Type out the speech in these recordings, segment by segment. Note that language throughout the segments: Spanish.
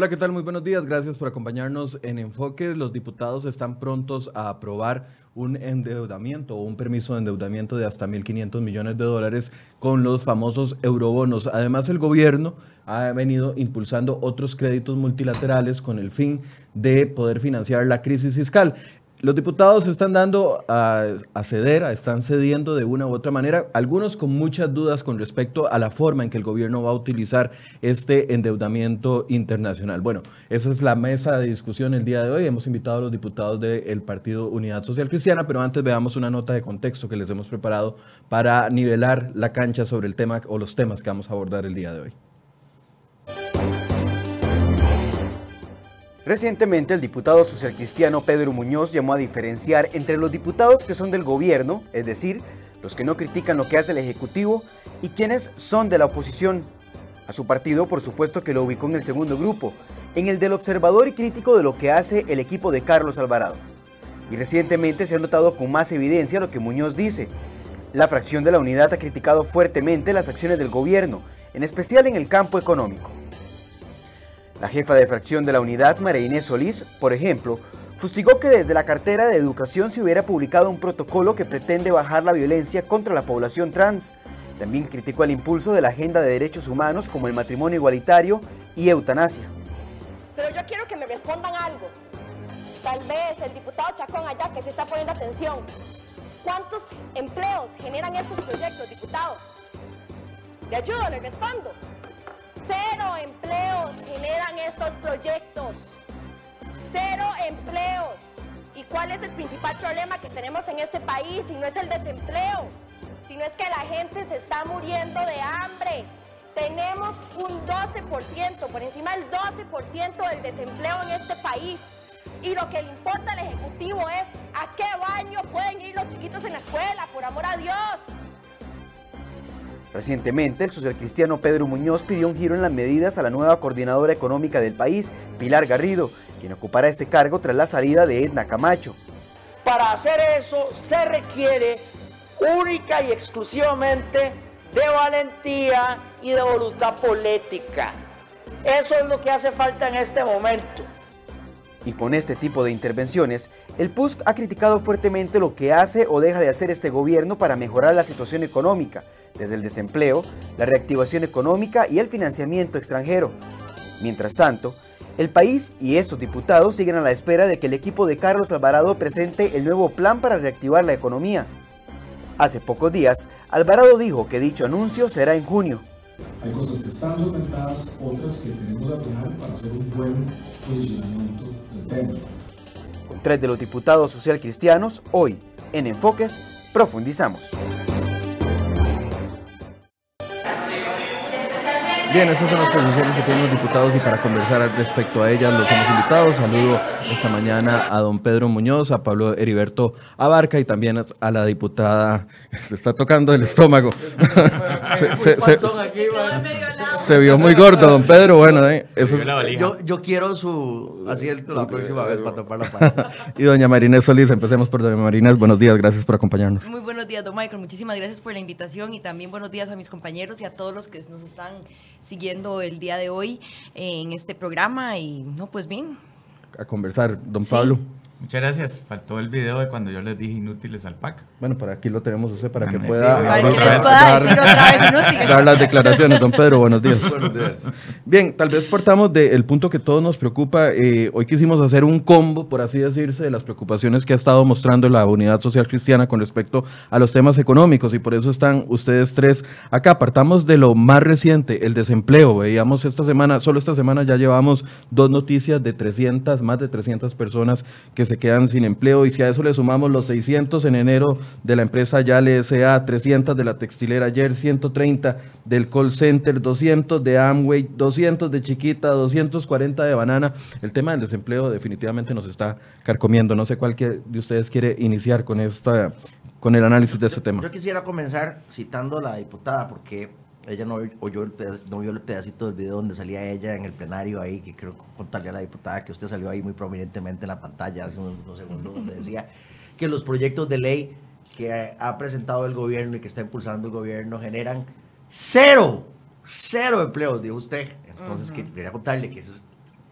Hola, ¿qué tal? Muy buenos días. Gracias por acompañarnos en Enfoque. Los diputados están prontos a aprobar un endeudamiento o un permiso de endeudamiento de hasta 1.500 millones de dólares con los famosos eurobonos. Además, el gobierno ha venido impulsando otros créditos multilaterales con el fin de poder financiar la crisis fiscal. Los diputados están dando a, ceder, están cediendo de una u otra manera, algunos con muchas dudas con respecto a la forma en que el gobierno va a utilizar este endeudamiento internacional. Bueno, esa es la mesa de discusión el día de hoy. Hemos invitado a los diputados del Partido Unidad Social Cristiana, pero antes veamos una nota de contexto que les hemos preparado para nivelar la cancha sobre el tema o los temas que vamos a abordar el día de hoy. Recientemente el diputado socialcristiano Pedro Muñoz llamó a diferenciar entre los diputados que son del gobierno, es decir, los que no critican lo que hace el Ejecutivo, y quienes son de la oposición. A su partido, por supuesto que lo ubicó en el segundo grupo, en el del observador y crítico de lo que hace el equipo de Carlos Alvarado. Y recientemente se ha notado con más evidencia lo que Muñoz dice. La fracción de la unidad ha criticado fuertemente las acciones del gobierno, en especial en el campo económico. La jefa de fracción de la unidad, María Inés Solís, por ejemplo, fustigó que desde la cartera de educación se hubiera publicado un protocolo que pretende bajar la violencia contra la población trans. También criticó el impulso de la agenda de derechos humanos como el matrimonio igualitario y eutanasia. Pero yo quiero que me respondan algo. Tal vez el diputado Chacón allá que se está poniendo atención. ¿Cuántos empleos generan estos proyectos, diputado? Le ayudo, le respondo. Cero empleos generan estos proyectos. Cero empleos. ¿Y cuál es el principal problema que tenemos en este país? Si no es el desempleo, sino es que la gente se está muriendo de hambre. Tenemos un 12%, por encima del 12% del desempleo en este país. Y lo que le importa al Ejecutivo es a qué baño pueden ir los chiquitos en la escuela, por amor a Dios. Recientemente, el socialcristiano Pedro Muñoz pidió un giro en las medidas a la nueva coordinadora económica del país, Pilar Garrido, quien ocupará este cargo tras la salida de Edna Camacho. Para hacer eso se requiere única y exclusivamente de valentía y de voluntad política. Eso es lo que hace falta en este momento. Y con este tipo de intervenciones, el PUSC ha criticado fuertemente lo que hace o deja de hacer este gobierno para mejorar la situación económica, desde el desempleo, la reactivación económica y el financiamiento extranjero. Mientras tanto, el país y estos diputados siguen a la espera de que el equipo de Carlos Alvarado presente el nuevo plan para reactivar la economía. Hace pocos días, Alvarado dijo que dicho anuncio será en junio. Hay cosas que están solventadas, otras que tenemos a final para hacer un buen posicionamiento del tema. Con tres de los diputados social cristianos, hoy, en Enfoques, profundizamos. Bien, esas son las posiciones que tienen los diputados y para conversar al respecto a ellas los hemos invitado. Saludo esta mañana a don Pedro Muñoz, a Pablo Heriberto Abarca y también a la diputada, se está tocando el estómago. se, vio muy gordo, don Pedro. Bueno, eh, eso yo, yo, quiero su asiento la próxima vez para topar la pata. y doña Marinés Solís, empecemos por doña Marinés. Buenos días, gracias por acompañarnos. Muy buenos días, don Michael. Muchísimas gracias por la invitación y también buenos días a mis compañeros y a todos los que nos están siguiendo el día de hoy en este programa. Y no, pues bien, a conversar. Don Pablo. Muchas gracias. Faltó el video de cuando yo les dije inútiles al PAC. Bueno, para aquí lo tenemos usted para que pueda, dar, las declaraciones. Don Pedro, buenos días. buenos días. Bien, tal vez partamos del punto que todos nos preocupa. Eh, hoy quisimos hacer un combo, por así decirse, de las preocupaciones que ha estado mostrando la Unidad Social Cristiana con respecto a los temas económicos y por eso están ustedes tres acá. Partamos de lo más reciente, el desempleo. Veíamos esta semana, solo esta semana ya llevamos dos noticias de 300, más de 300 personas que se quedan sin empleo y si a eso le sumamos los 600 en enero de la empresa Yale SA, 300 de la textilera ayer, 130 del call center, 200 de Amway, 200 de Chiquita, 240 de Banana, el tema del desempleo definitivamente nos está carcomiendo. No sé cuál de ustedes quiere iniciar con esta con el análisis de este tema. Yo quisiera comenzar citando a la diputada porque ella no oyó el no vio el pedacito del video donde salía ella en el plenario ahí, que quiero contarle a la diputada que usted salió ahí muy prominentemente en la pantalla hace unos, segundos, donde decía que los proyectos de ley que ha presentado el gobierno y que está impulsando el gobierno generan cero, cero empleos, dijo usted. Entonces, quería contarle que es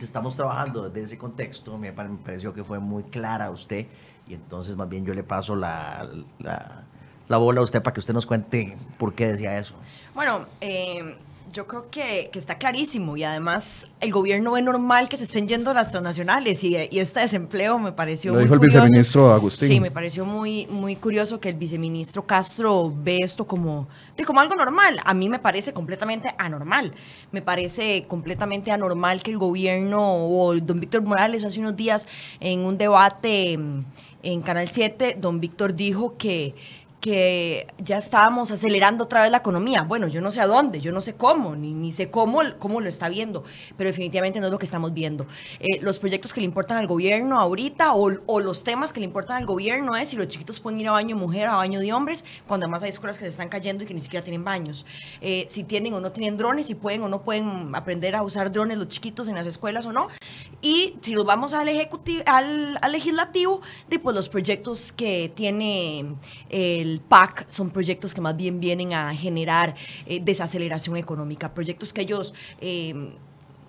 estamos trabajando desde ese contexto, me, pare- me pareció que fue muy clara usted y entonces más bien yo le paso la, la, la bola a usted para que usted nos cuente por qué decía eso. Bueno, eh, yo creo que, que está clarísimo y además el gobierno ve normal que se estén yendo las transnacionales y, y este desempleo me pareció Lo muy dijo el curioso. viceministro Agustín. Sí, me pareció muy, muy curioso que el viceministro Castro ve esto como, de como algo normal. A mí me parece completamente anormal. Me parece completamente anormal que el gobierno o el don Víctor Morales hace unos días en un debate en Canal 7, don Víctor dijo que que ya estábamos acelerando otra vez la economía. Bueno, yo no sé a dónde, yo no sé cómo, ni, ni sé cómo, cómo lo está viendo, pero definitivamente no es lo que estamos viendo. Eh, los proyectos que le importan al gobierno ahorita o, o los temas que le importan al gobierno es si los chiquitos pueden ir a baño mujer, a baño de hombres, cuando además hay escuelas que se están cayendo y que ni siquiera tienen baños. Eh, si tienen o no tienen drones, si pueden o no pueden aprender a usar drones los chiquitos en las escuelas o no. Y si nos vamos al, ejecutivo, al, al legislativo, de, pues los proyectos que tiene el PAC son proyectos que más bien vienen a generar eh, desaceleración económica, proyectos que ellos... eh,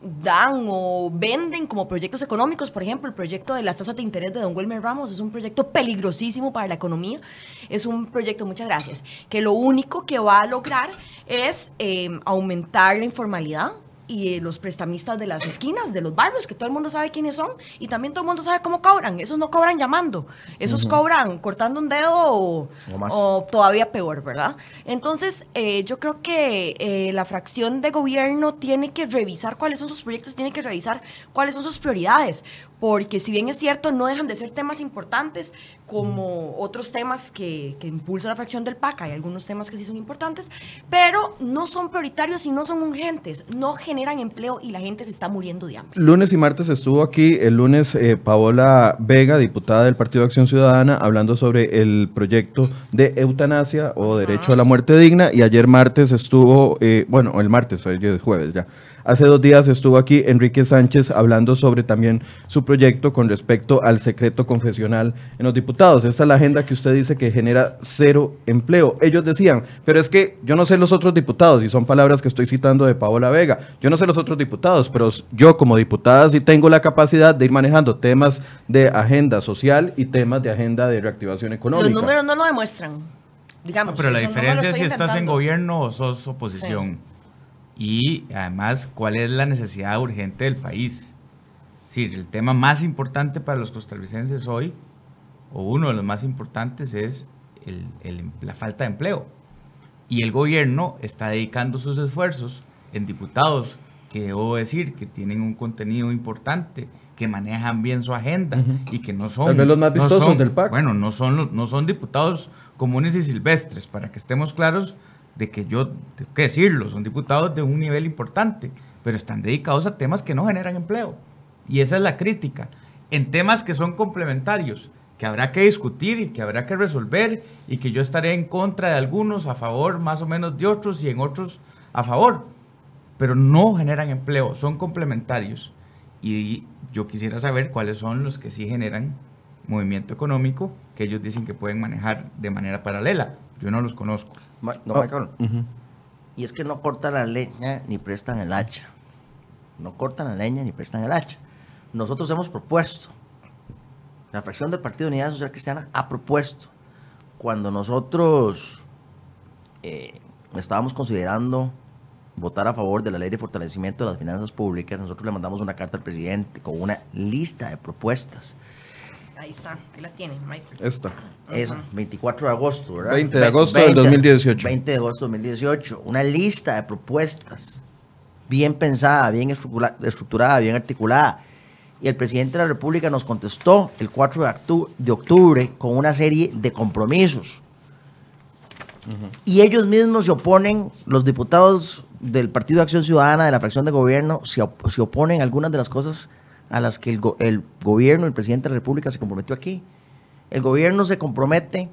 dan o venden como proyectos económicos. Por ejemplo, el proyecto de las tasas de interés de don Wilmer Ramos es un proyecto peligrosísimo para la economía. Es un proyecto, muchas gracias, que lo único que va a lograr es eh, aumentar la informalidad y eh, los prestamistas de las esquinas, de los barrios, que todo el mundo sabe quiénes son y también todo el mundo sabe cómo cobran. Esos no cobran llamando, esos cobran cortando un dedo o, todavía peor, ¿verdad? Entonces, eh, yo creo que eh, la fracción de gobierno tiene que revisar cuáles son sus proyectos, tiene que revisar cuáles son sus prioridades, porque si bien es cierto, no dejan de ser temas importantes como otros temas que, que impulsa la fracción del PAC, hay algunos temas que sí son importantes, pero no son prioritarios y no son urgentes, no generan empleo y la gente se está muriendo de hambre. Lunes y martes estuvo aquí, el lunes eh, Paola Vega, diputada del Partido de Acción Ciudadana, hablando sobre el proyecto de eutanasia o derecho a la muerte digna, y ayer martes estuvo, eh, bueno, el martes, hoy es jueves ya, hace dos días estuvo aquí Enrique Sánchez hablando sobre también su proyecto con respecto al secreto confesional en los diputados. Esta es la agenda que usted dice que genera cero empleo. Ellos decían, pero es que yo no sé los otros diputados, y son palabras que estoy citando de Paola Vega, yo no sé los otros diputados, pero yo como diputada sí tengo la capacidad de ir manejando temas de agenda social y temas de agenda de reactivación económica. Los números no lo demuestran, digamos. No, pero la diferencia es si estás en gobierno o sos oposición. Y además, ¿cuál es la necesidad urgente del país? Sí, el tema más importante para los costarricenses hoy, o uno de los más importantes, es el- el- la falta de empleo. Y el gobierno está dedicando sus esfuerzos en diputados que debo decir que tienen un contenido importante, que manejan bien su agenda y que no son... Tal vez los más no vistosos son- del PAC. Bueno, no son, no son diputados comunes y silvestres, para que estemos claros de que yo, tengo que decirlo, son diputados de un nivel importante, pero están dedicados a temas que no generan empleo. Y esa es la crítica. En temas que son complementarios, que habrá que discutir y que habrá que resolver, y que yo estaré en contra de algunos, a favor más o menos de otros, y en otros a favor. Pero no generan empleo, son complementarios. Y yo quisiera saber cuáles son los que sí generan movimiento económico, que ellos dicen que pueden manejar de manera paralela. Yo no los conozco. Ma- No, Ah, Michael. Y es que no cortan la leña ni prestan el hacha. No cortan la leña ni prestan el hacha. Nosotros hemos propuesto, la fracción del Partido de Unidad Social Cristiana ha propuesto, cuando nosotros eh, estábamos considerando votar a favor de la ley de fortalecimiento de las finanzas públicas, nosotros le mandamos una carta al presidente con una lista de propuestas. Ahí está, ahí la tienen, Michael. Esta. Esa, 24 de agosto, ¿verdad? 20 de agosto del 2018. 20 de agosto del 2018. Una lista de propuestas bien pensada, bien estructura- estructurada, bien articulada. Y el presidente de la República nos contestó el 4 de octubre con una serie de compromisos. Y ellos mismos se oponen, los diputados del Partido de Acción Ciudadana, de la fracción de gobierno, se, op- se oponen a algunas de las cosas a las que el, go- el gobierno, el presidente de la República se comprometió aquí. El gobierno se compromete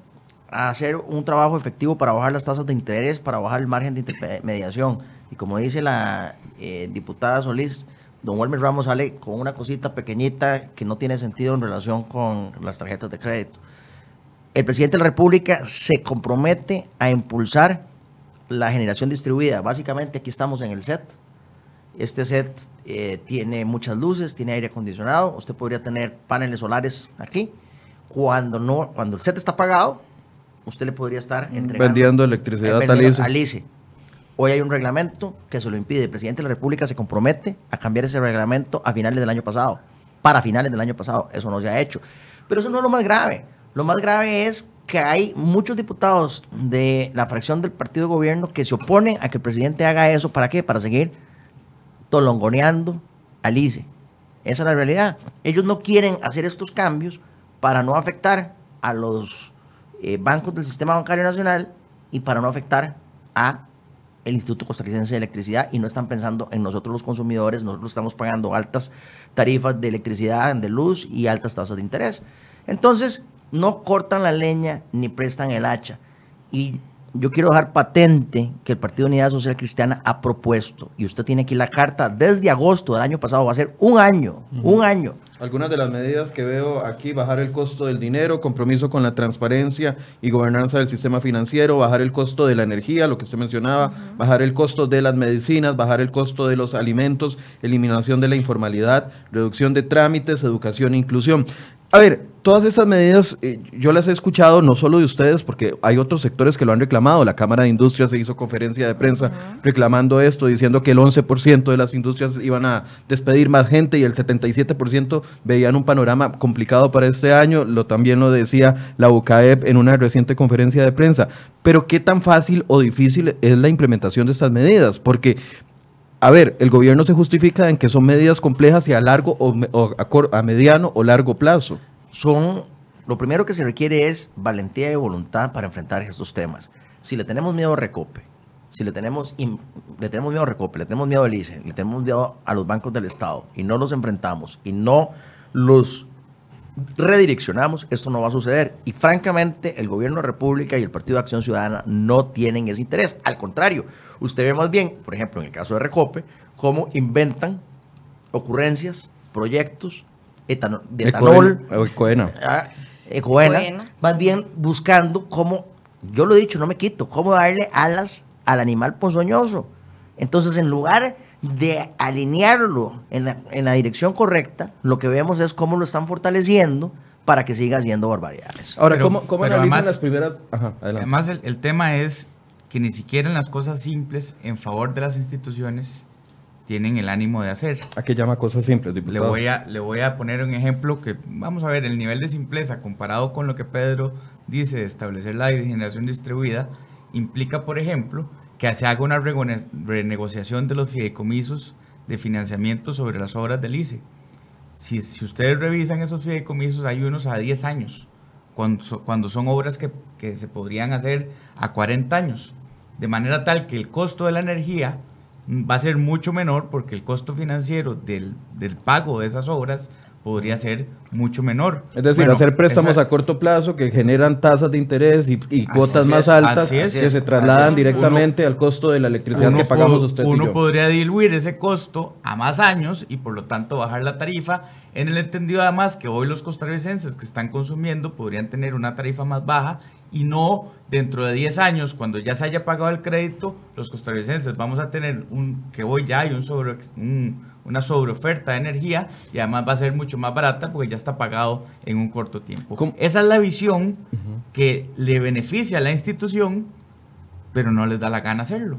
a hacer un trabajo efectivo para bajar las tasas de interés, para bajar el margen de intermediación. Y como dice la eh, diputada Solís, don Wilmer Ramos sale con una cosita pequeñita que no tiene sentido en relación con las tarjetas de crédito. El presidente de la República se compromete a impulsar la generación distribuida. Básicamente aquí estamos en el set. Este set eh, tiene muchas luces, tiene aire acondicionado, usted podría tener paneles solares aquí. Cuando, no, cuando el set está apagado, usted le podría estar entregando, Vendiendo electricidad eh, al ICE. Hoy hay un reglamento que se lo impide. El presidente de la República se compromete a cambiar ese reglamento a finales del año pasado. Para finales del año pasado. Eso no se ha hecho. Pero eso no es lo más grave. Lo más grave es que hay muchos diputados de la fracción del partido de gobierno que se oponen a que el presidente haga eso. ¿Para qué? Para seguir tolongoneando al ICE. Esa es la realidad. Ellos no quieren hacer estos cambios para no afectar a los eh, bancos del sistema bancario nacional y para no afectar a el Instituto Costarricense de Electricidad y no están pensando en nosotros los consumidores, nosotros estamos pagando altas tarifas de electricidad, de luz y altas tasas de interés. Entonces, no cortan la leña ni prestan el hacha. Y yo quiero dejar patente que el Partido Unidad Social Cristiana ha propuesto, y usted tiene aquí la carta desde agosto del año pasado, va a ser un año, un año. Algunas de las medidas que veo aquí, bajar el costo del dinero, compromiso con la transparencia y gobernanza del sistema financiero, bajar el costo de la energía, lo que usted mencionaba, bajar el costo de las medicinas, bajar el costo de los alimentos, eliminación de la informalidad, reducción de trámites, educación e inclusión. A ver, todas estas medidas eh, yo las he escuchado no solo de ustedes, porque hay otros sectores que lo han reclamado. La Cámara de Industria se hizo conferencia de prensa reclamando esto, diciendo que el 11% de las industrias iban a despedir más gente y el 77% veían un panorama complicado para este año. Lo también lo decía la UCAEP en una reciente conferencia de prensa. Pero ¿qué tan fácil o difícil es la implementación de estas medidas? Porque a ver, el gobierno se justifica en que son medidas complejas y a largo o, a, a mediano o largo plazo. son, lo primero que se requiere es valentía y voluntad para enfrentar estos temas. Si le tenemos miedo a Recope, si le tenemos, le tenemos miedo a Recope, le tenemos miedo al ICE, le tenemos miedo a los bancos del Estado y no los enfrentamos y no los redireccionamos, esto no va a suceder. Y francamente, el gobierno de República y el Partido de Acción Ciudadana no tienen ese interés. Al contrario, usted ve más bien, por ejemplo, en el caso de Recope, cómo inventan ocurrencias, proyectos etano- de etanol, Ecoena. ah, Ecoena, Ecoena. más bien buscando cómo, yo lo he dicho, no me quito, cómo darle alas al animal ponzoñoso. Entonces, en lugar de alinearlo en la, en la dirección correcta, lo que vemos es cómo lo están fortaleciendo para que siga haciendo barbaridades. Ahora, Pero- ¿cómo, cómo pero analizan además- las primeras...? Ajá, adelante. Además, el, el tema es que ni siquiera en las cosas simples, en favor de las instituciones, tienen el ánimo de hacer. ¿A qué llama cosas simples, Le diputado? voy, a, le voy a poner un ejemplo que, vamos a ver, el nivel de simpleza comparado con lo que Pedro dice de establecer la generación distribuida, implica, por ejemplo, que se haga una renegociación de los fideicomisos de financiamiento sobre las obras del ICE. Si, si ustedes revisan esos fideicomisos, hay unos a 10 años, cuando, cuando son obras que, que se podrían hacer a 40 años. De manera tal que el costo de la energía va a ser mucho menor porque el costo financiero del, del pago de esas obras podría ser mucho menor. Es decir, Bueno, hacer préstamos esa- a corto plazo que generan tasas de interés y, cuotas es, más altas es, que se trasladan es. directamente al costo de la electricidad que pagamos usted y uno yo. podría diluir ese costo a más años y por lo tanto bajar la tarifa en el entendido además que hoy los costarricenses que están consumiendo podrían tener una tarifa más baja y no dentro de 10 años cuando ya se haya pagado el crédito los costarricenses vamos a tener un que hoy ya hay un sobre un- una sobreoferta de energía y además va a ser mucho más barata porque ya está pagado en un corto tiempo. ¿Cómo? Esa es la visión que le beneficia a la institución pero no les da la gana hacerlo.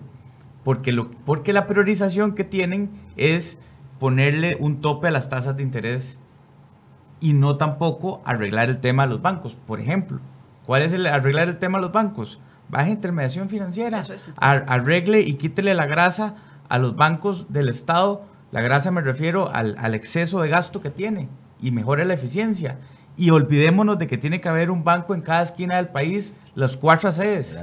Porque, lo, porque la priorización que tienen es ponerle un tope a las tasas de interés y no tampoco arreglar el tema de los bancos. Por ejemplo, ¿cuál es el arreglar el tema de los bancos? Baja intermediación financiera. Es arregle y quítele la grasa a los bancos del Estado. La grasa me refiero al, al exceso de gasto que tiene y mejore la eficiencia. Y olvidémonos de que tiene que haber un banco en cada esquina del país, los cuatro sedes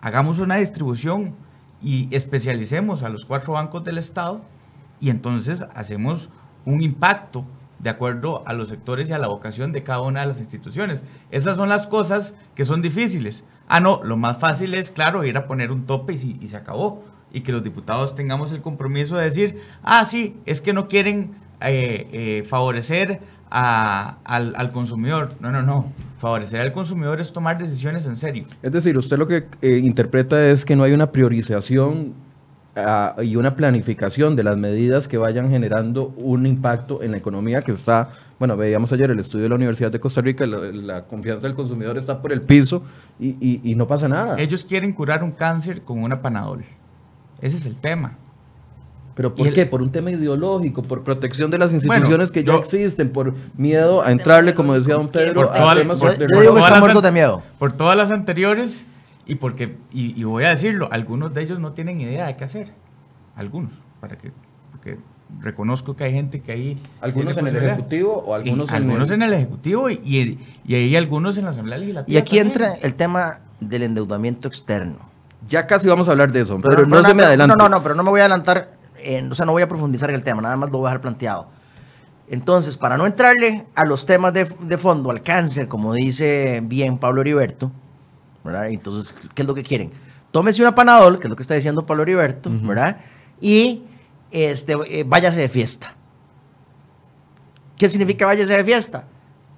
hagamos una distribución y especialicemos a los cuatro bancos del Estado y entonces hacemos un impacto de acuerdo a los sectores y a la vocación de cada una de las instituciones. Esas son las cosas que son difíciles. Ah, no, lo más fácil es, claro, ir a poner un tope y, si- y se acabó. Y que los diputados tengamos el compromiso de decir, ah, sí, es que no quieren eh, eh, favorecer a- al, al consumidor. No, no, no. Favorecer al consumidor es tomar decisiones en serio. Es decir, usted lo que eh, interpreta es que no hay una priorización ah, y una planificación de las medidas que vayan generando un impacto en la economía que está, bueno, veíamos ayer el estudio de la Universidad de Costa Rica, la, la confianza del consumidor está por el piso y, y- y no pasa nada. Ellos quieren curar un cáncer con una panadol. Ese es el tema. ¿Pero por el- qué? ¿Por un tema ideológico? ¿Por protección de las instituciones que ya yo- existen? ¿Por miedo a entrarle, como decía don Pedro, Por toda- temas por- digo que todas las de miedo. Por todas las anteriores y porque, y, y voy a decirlo, algunos de ellos no tienen idea de qué hacer. Algunos, para que, porque reconozco que hay gente que ahí... ¿Algunos en el. Ejecutivo o algunos Y en algunos el- en el Ejecutivo y, y, y hay algunos en la Asamblea Legislativa. Y aquí también. entra el tema del endeudamiento externo. Ya casi vamos a hablar de eso, pero, no, se me adelante. No, no, no, pero no me voy a adelantar, o sea, no voy a profundizar en el tema, nada más lo voy a dejar planteado. Entonces, para no entrarle a los temas de, de fondo, al cáncer, como dice bien Pablo Heriberto, ¿verdad? Entonces, ¿qué es lo que quieren? Tómese una panadol, que es lo que está diciendo Pablo Heriberto, ¿verdad? Y este, eh, váyase de fiesta. ¿Qué significa váyase de fiesta?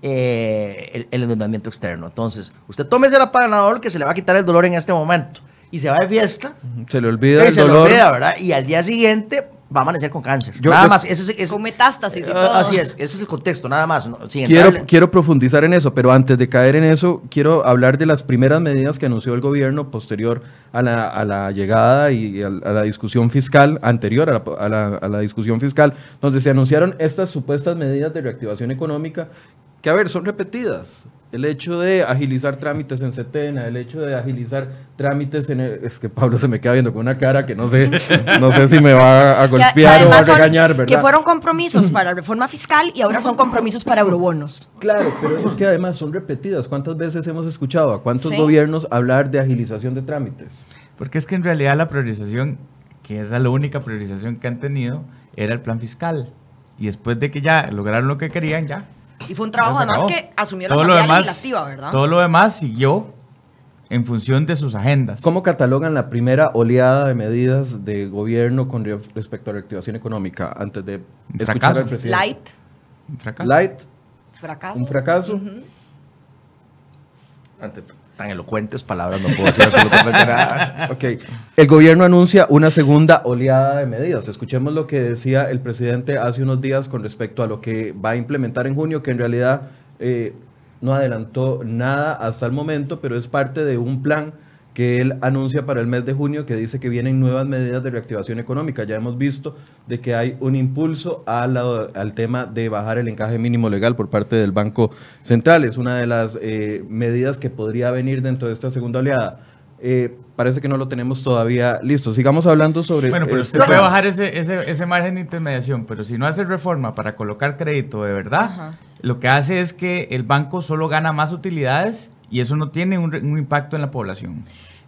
Eh, el, el endeudamiento externo. Entonces, usted tómese la panadol que se le va a quitar el dolor en este momento. Y se va de fiesta. Se le olvida y el se le olvida, ¿verdad? Y al día siguiente va a amanecer con cáncer. Yo- nada yo- más. Ese, es- ese- Con metástasis y eh, todo. Así es. Ese es el contexto, nada más. Quiero, quiero profundizar en eso, pero antes de caer en eso, quiero hablar de las primeras medidas que anunció el gobierno posterior a la, a la llegada y a, a la discusión fiscal, anterior a la, a la- a la discusión fiscal, donde se anunciaron estas supuestas medidas de reactivación económica, que a ver, son repetidas. El hecho de agilizar trámites en Setena, el hecho de agilizar trámites en... el- es que Pablo se me queda viendo con una cara que no sé, no sé si me va a Que- que golpear o a además son- regañar, ¿verdad? Que fueron compromisos para la reforma fiscal y ahora son compromisos para eurobonos. Claro, pero es que además son repetidas. ¿Cuántas veces hemos escuchado a cuántos Sí. gobiernos hablar de agilización de trámites? Porque es que en realidad la priorización, que es la única priorización que han tenido, era el plan fiscal. Y después de que ya lograron lo que querían, ya. Y fue un trabajo además acabó. que asumió la Todo lo Asamblea demás- Legislativa, ¿verdad? Todo lo demás siguió en función de sus agendas. ¿Cómo catalogan la primera oleada de medidas de gobierno con re- respecto a reactivación económica antes de escuchar fracaso. al presidente? Light, Un fracaso. Light, fracaso. un fracaso. Ante t- tan elocuentes palabras no puedo decir absolutamente nada. Ok. El gobierno anuncia una segunda oleada de medidas. Escuchemos lo que decía el presidente hace unos días con respecto a lo que va a implementar en junio, que en realidad eh, no adelantó nada hasta el momento, pero es parte de un plan que él anuncia para el mes de junio que dice que vienen nuevas medidas de reactivación económica. Ya hemos visto de que hay un impulso a la- al tema de bajar el encaje mínimo legal por parte del Banco Central. Es una de las eh, medidas que podría venir dentro de esta segunda oleada. Eh, parece que no lo tenemos todavía listo. Sigamos hablando sobre... Bueno, pero este usted puede bajar ese, ese, ese margen de intermediación, pero si no hace reforma para colocar crédito de verdad, Ajá. lo que hace es que el banco solo gana más utilidades y eso no tiene un, impacto en la población.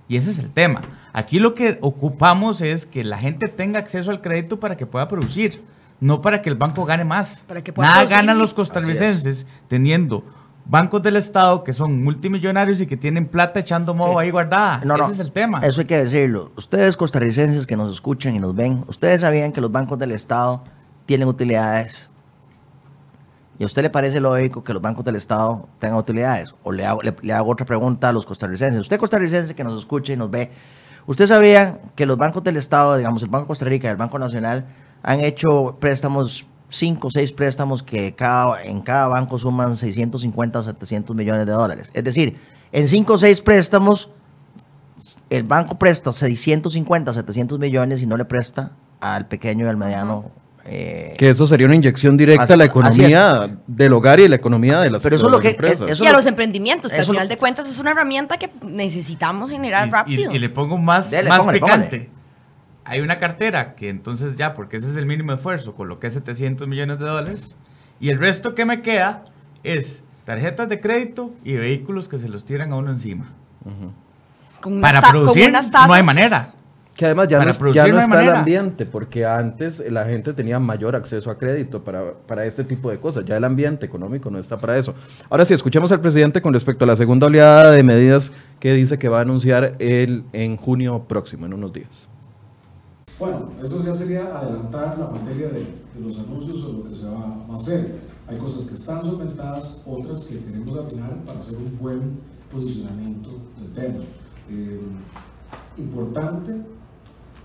Y ese es el tema. Aquí lo que ocupamos es que la gente tenga acceso al crédito para que pueda producir, no para que el banco gane más. Para que pueda Nada producir. ganan los costarricenses teniendo bancos del Estado que son multimillonarios y que tienen plata echando modo Sí. ahí guardada. No, no, ese es el tema. Eso hay que decirlo. Ustedes costarricenses que nos escuchan y nos ven, ustedes sabían que los bancos del Estado tienen utilidades. ¿Y a usted le parece lógico que los bancos del Estado tengan utilidades? O le hago, otra pregunta a los costarricenses. Usted costarricense que nos escucha y nos ve, ¿usted sabía que los bancos del Estado, digamos el Banco de Costa Rica y el Banco Nacional, han hecho préstamos, cinco o seis préstamos que en cada banco suman 650 o 700 millones de dólares? Es decir, en cinco o seis préstamos el banco presta 650, 700 millones y no le presta al pequeño y al mediano. Eh, Que eso sería una inyección directa Así- a la economía del hogar y la economía de las, Pero eso de es lo las que- empresas. eso y a lo- los emprendimientos, que al lo- final de cuentas es una herramienta que necesitamos generar Y- rápido. y le pongo más, Dele, más póngale, picante. póngale. Hay una cartera que entonces ya, porque ese es el mínimo esfuerzo, coloqué 700 millones de dólares. Y el resto que me queda es tarjetas de crédito y vehículos que se los tiran a uno encima. Con unas Para producir no hay manera. Que además ya Para no, ya no está el manera. ambiente, porque antes la gente tenía mayor acceso a crédito para, para este tipo de cosas. Ya el ambiente económico no está para eso. Ahora sí, escuchemos al presidente con respecto a la segunda oleada de medidas que dice que va a anunciar él en junio próximo, en unos días. Bueno, eso ya sería adelantar la materia de, de los anuncios o lo que se va a hacer. Hay cosas que están solventadas, otras que queremos afinar para hacer un buen posicionamiento del tema. Eh, importante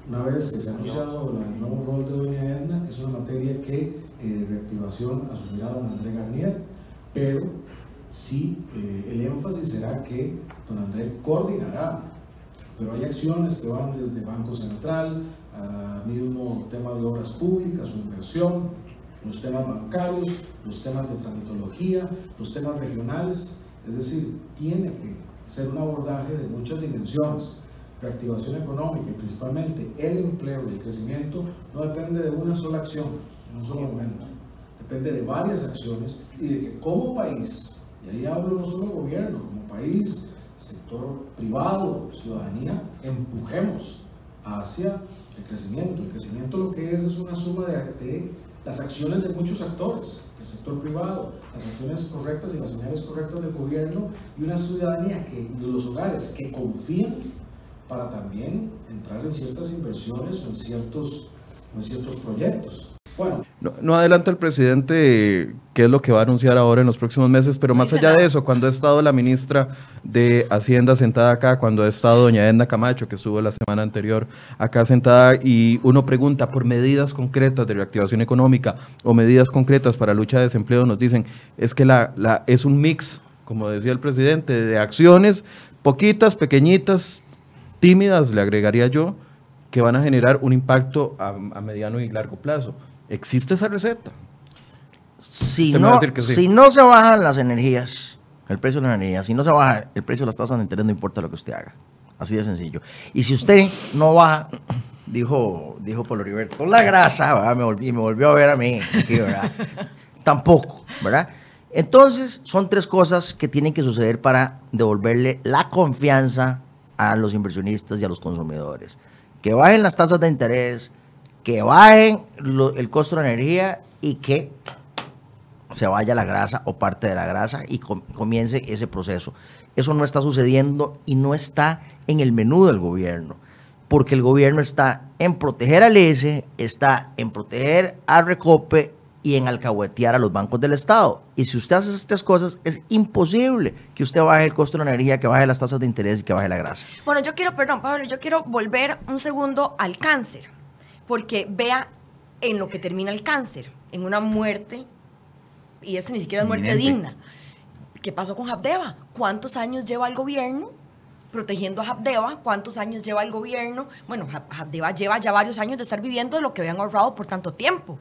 una vez que se ha anunciado el nuevo rol de doña Edna, es una materia que eh, reactivación asumirá don André Garnier, pero sí eh, el énfasis será que don André coordinará, pero hay acciones que van desde Banco Central, a mismo tema de obras públicas, su inversión, los temas bancarios, los temas de tramitología, los temas regionales, es decir, tiene que ser un abordaje de muchas dimensiones reactivación económica y principalmente el empleo y el crecimiento no depende de una sola acción, en un solo momento. Depende de varias acciones y de que como país, y ahí hablo no solo gobierno, como país, sector privado, ciudadanía, empujemos hacia el crecimiento. El crecimiento lo que es es una suma de, de las acciones de muchos actores, el sector privado, las acciones correctas y las señales correctas del gobierno y una ciudadanía que, y los hogares que confían para también entrar en ciertas inversiones o en ciertos, en ciertos proyectos. Bueno. No, adelanta el presidente qué es lo que va a anunciar ahora en los próximos meses, pero más allá de eso, cuando ha estado la ministra de Hacienda sentada acá, cuando ha estado doña Edna Camacho, que estuvo la semana anterior acá sentada, y uno pregunta por medidas concretas de reactivación económica o medidas concretas para lucha de desempleo, nos dicen, es que la, la, es un mix, como decía el presidente, de acciones, poquitas, pequeñitas, tímidas, le agregaría yo, que van a generar un impacto a, mediano y largo plazo. ¿Existe esa receta? Si no, si no se bajan las energías, el precio de la energía, si no se baja el precio de las tasas de interés, no importa lo que usted haga. Así de sencillo. Y si usted no baja, dijo, dijo Polo Riberto, la grasa, me, volví, me volvió a ver a mí, ¿verdad? Tampoco, ¿verdad? Entonces, son tres cosas que tienen que suceder para devolverle la confianza a los inversionistas y a los consumidores. Que bajen las tasas de interés, que bajen el costo de la energía y que se vaya la grasa o parte de la grasa y comience ese proceso. Eso no está sucediendo y no está en el menú del gobierno, porque el gobierno está en proteger al ESE, está en proteger al Recope y en alcahuetear a los bancos del Estado. Y si usted hace esas tres cosas, es imposible que usted baje el costo de la energía, que baje las tasas de interés y que baje la grasa. Bueno, yo quiero, perdón, Pablo, yo quiero volver un segundo al cáncer, porque vea en lo que termina el cáncer, en una muerte, y esa ni siquiera es muerte digna. ¿Qué pasó con Habdeba? ¿Cuántos años lleva el gobierno protegiendo a Habdeba. ¿Cuántos años lleva el gobierno? Bueno, Habdeba lleva ya varios años de estar viviendo de lo que habían ahorrado por tanto tiempo.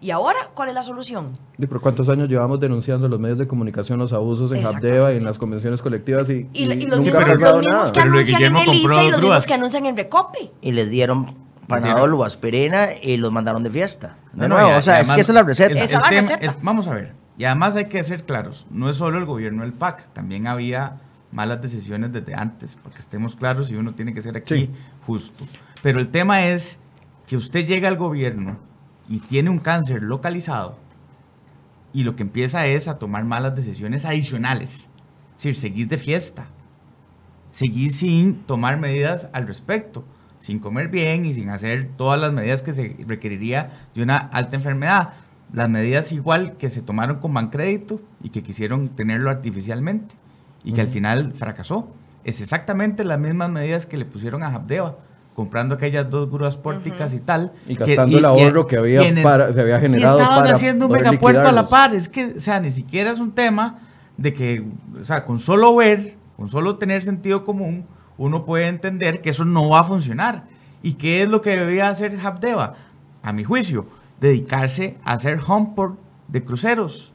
¿Y ahora cuál es la solución? ¿Y por cuántos años llevamos denunciando en los medios de comunicación los abusos en Habdeba y en las convenciones colectivas? Y, y, los, mismos, que anuncian en el ICE y los mismos que anuncian en Recope. Y les dieron panadol o aspirina y los mandaron de fiesta. De nuevo, o sea, es que esa es la receta. esa es la receta. vamos a ver. Y además hay que ser claros, no es solo el gobierno del PAC, también había malas decisiones desde antes, porque estemos claros y uno tiene que ser aquí justo. Pero el tema es que usted llega al gobierno y tiene un cáncer localizado y lo que empieza es a tomar malas decisiones adicionales. Es decir, seguir de fiesta, seguir sin tomar medidas al respecto, sin comer bien y sin hacer todas las medidas que se requeriría de una alta enfermedad. Las medidas igual que se tomaron con Bancrédito y que quisieron tenerlo artificialmente y que al final fracasó. Es exactamente las mismas medidas que le pusieron a Habdeba, comprando aquellas dos grúas pórticas y tal. Y gastando el ahorro que había se había generado. Y estaban haciendo un megapuerto a la par. Es que, o sea, ni siquiera es un tema de que, o sea, con solo ver, con solo tener sentido común, uno puede entender que eso no va a funcionar. ¿Y qué es lo que debía hacer Habdeba? A mi juicio, dedicarse a hacer homeport de cruceros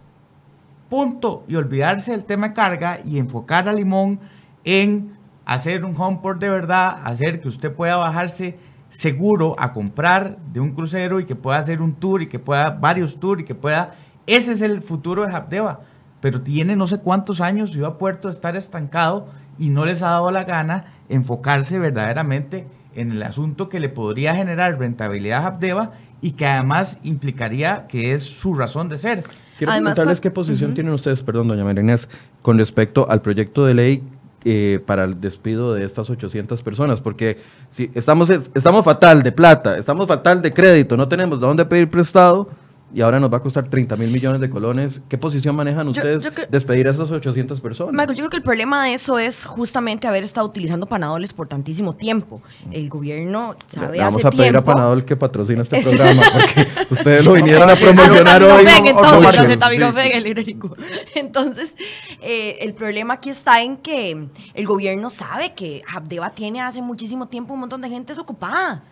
punto, y olvidarse del tema de carga y enfocar a Limón en hacer un homeport de verdad, hacer que usted pueda bajarse seguro a comprar de un crucero y que pueda hacer un tour y que pueda varios tours y que pueda ese es el futuro de Habdeba pero tiene no sé cuántos años Ciudad Puerto de estar estancado y no les ha dado la gana enfocarse verdaderamente en el asunto que le podría generar rentabilidad a Habdeba y que además implicaría que es su razón de ser. Quiero preguntarles qué posición tienen ustedes, perdón, doña Marinés, con respecto al proyecto de ley eh, para el despido de estas 800 personas, porque si estamos, estamos fatal de plata, estamos fatal de crédito, no tenemos de dónde pedir prestado, y ahora nos va a costar 30 mil millones de colones. ¿Qué posición manejan Yo- ustedes yo creo- despedir a esas 800 personas? Michael, yo creo que el problema de eso es justamente haber estado utilizando Panadoles por tantísimo tiempo. El gobierno sabe Le vamos hace a pedir a tiempo- Panadol que patrocine este Es- programa porque ustedes lo vinieron a promocionar hoy. entonces, eh, el problema aquí está en que el gobierno sabe que Habdeba tiene hace muchísimo tiempo un montón de gente desocupada.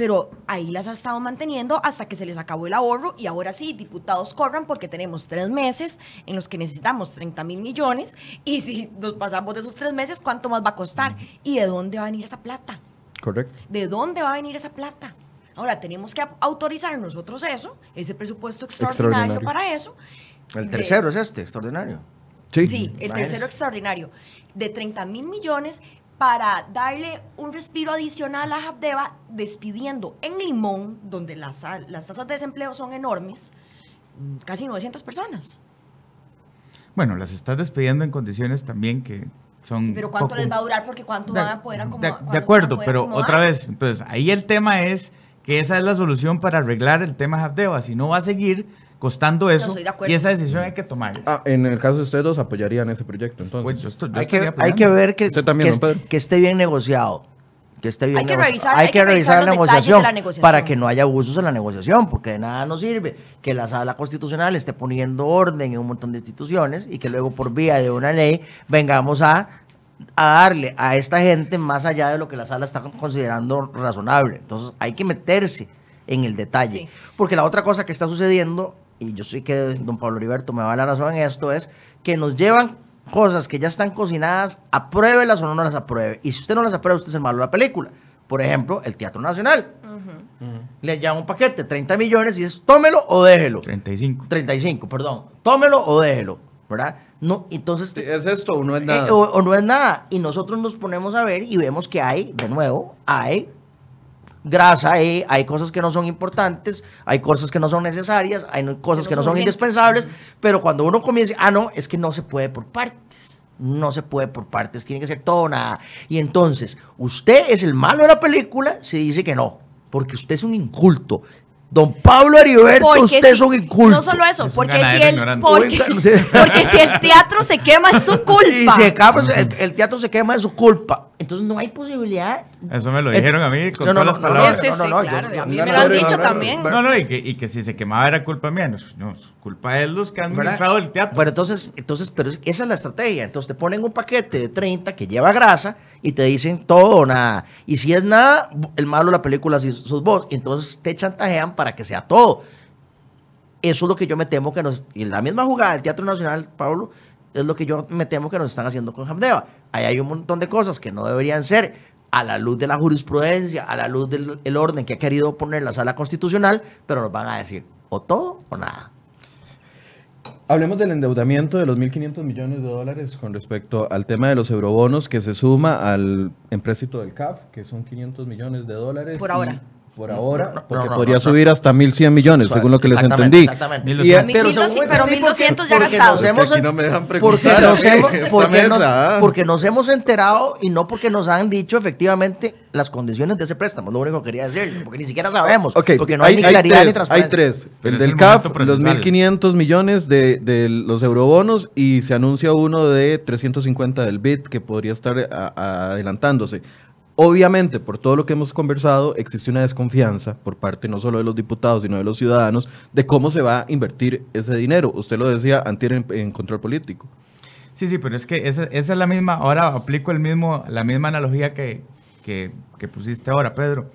Pero ahí las ha estado manteniendo hasta que se les acabó el ahorro y ahora sí, diputados corran porque tenemos tres meses en los que necesitamos 30 mil millones y si nos pasamos de esos tres meses, ¿cuánto más va a costar? ¿Y de dónde va a venir esa plata? Correcto. ¿De dónde va a venir esa plata? Ahora, tenemos que autorizar nosotros eso, ese presupuesto extraordinario, Extraordinario. para eso. El De- tercero es este, extraordinario. Sí. Sí, el tercero extraordinario. De 30 mil millones para darle un respiro adicional a Habdeba, despidiendo en Limón, donde las, las tasas de desempleo son enormes, casi 900 personas. Bueno, las estás despidiendo en condiciones también que son. Sí, pero ¿cuánto poco- les va a durar? Porque ¿cuánto De- van a poder acomodar? De, acuerdo, poder pero acomodar? otra vez, entonces ahí el tema es que esa es la solución para arreglar el tema Habdeba. Si no va a seguir costando eso, estoy de acuerdo. y esa decisión hay que. Ah, en el caso de ustedes dos apoyarían ese proyecto, entonces. Pues yo estoy- yo Hay que, hay ver que, Usted también, que, don Pedro. que esté bien negociado. Que esté bien Hay que revisar- hay hay que revisar la negociación, la negociación. para que no haya abusos en la negociación, porque de nada nos sirve que la sala constitucional esté poniendo orden en un montón de instituciones y que luego por vía de una ley vengamos a, a darle a esta gente más allá de lo que la sala está considerando razonable. Entonces hay que meterse en el detalle. Sí. Porque la otra cosa que está sucediendo, y yo sé que don Pablo Heriberto me va a dar la razón en esto, es que nos llevan cosas que ya están cocinadas, apruébelas o no las apruebe. Y si usted no las aprueba, usted es el malo de la película. Por ejemplo, el Teatro Nacional. Le llama un paquete, 30 millones, y es tómelo o déjelo. 35. 35, perdón. Tómelo o déjelo, ¿verdad? No, entonces... Sí, ¿Es esto o no es Eh, nada? o, o no es nada. Y nosotros nos ponemos a ver y vemos que hay, de nuevo, hay grasa ahí, hay cosas que no son importantes, hay cosas que no son necesarias, hay no- cosas Que que no son indispensables, pero cuando uno comienza, ah, no, es que no se puede por partes. No se puede por partes, tiene que ser todo o nada. Y entonces, usted es el malo de la película si dice que no, porque usted es un inculto. Don Pablo Heriberto, Porque usted si- es un inculto. No solo eso, Es un porque si, el, porque, si el teatro se quema es su Y culpa. se acaba, el, el teatro se quema de su culpa. Entonces no hay posibilidad. Eso me lo Eh, dijeron a mí con no, no, todas las no, no, palabras. Sí, sí, no, no, yo- yo- a mí no, me lo han no, dicho no, también. No, no, y que, y que si se quemaba era culpa mía. No, culpa de los que han administrado el teatro. Bueno, entonces, entonces, pero esa es la estrategia. Entonces te ponen un paquete de 30 que lleva grasa y te dicen todo o nada. Y si es nada, el malo de la película sí sos vos. Y entonces te chantajean para que sea todo. Eso es lo que yo me temo que nos... Y la misma jugada del Teatro Nacional, Pablo, es lo que yo me temo que nos están haciendo con Hamdeba. Ahí hay un montón de cosas que no deberían ser a la luz de la jurisprudencia, a la luz del el orden que ha querido poner la sala constitucional, pero nos van a decir o todo o nada. Hablemos del endeudamiento de los 1.500 millones de dólares con respecto al tema de los eurobonos que se suma al empréstito del CAF, que son 500 millones de dólares. Por y- ahora. Por ahora, no, porque no, podría no, no. subir hasta 1.100 millones, según lo que les entendí. exactamente. Y 1200. es- Mil doscientos, pero según- 1200 ya porque gastados. nos Es que hemos- aquí no me dejan porque preguntar, nos hemos, Esta porque, nos, mesa, porque nos hemos enterado y no porque nos han dicho efectivamente las condiciones de ese préstamo, lo único que quería decir, porque ni siquiera sabemos, porque no hay, ni claridad tres, ni transparencia. Hay tres. Pero El del el CAF, los procesal. 1.500 millones de, de los eurobonos y se anuncia uno de 350 del BIT que podría estar a- a- adelantándose. Obviamente, por todo lo que hemos conversado, existe una desconfianza por parte no solo de los diputados, sino de los ciudadanos, de cómo se va a invertir ese dinero. Usted lo decía antier en, control político. Sí, sí, pero es que esa, es la misma, ahora aplico el mismo, la misma analogía que, que, que pusiste ahora, Pedro.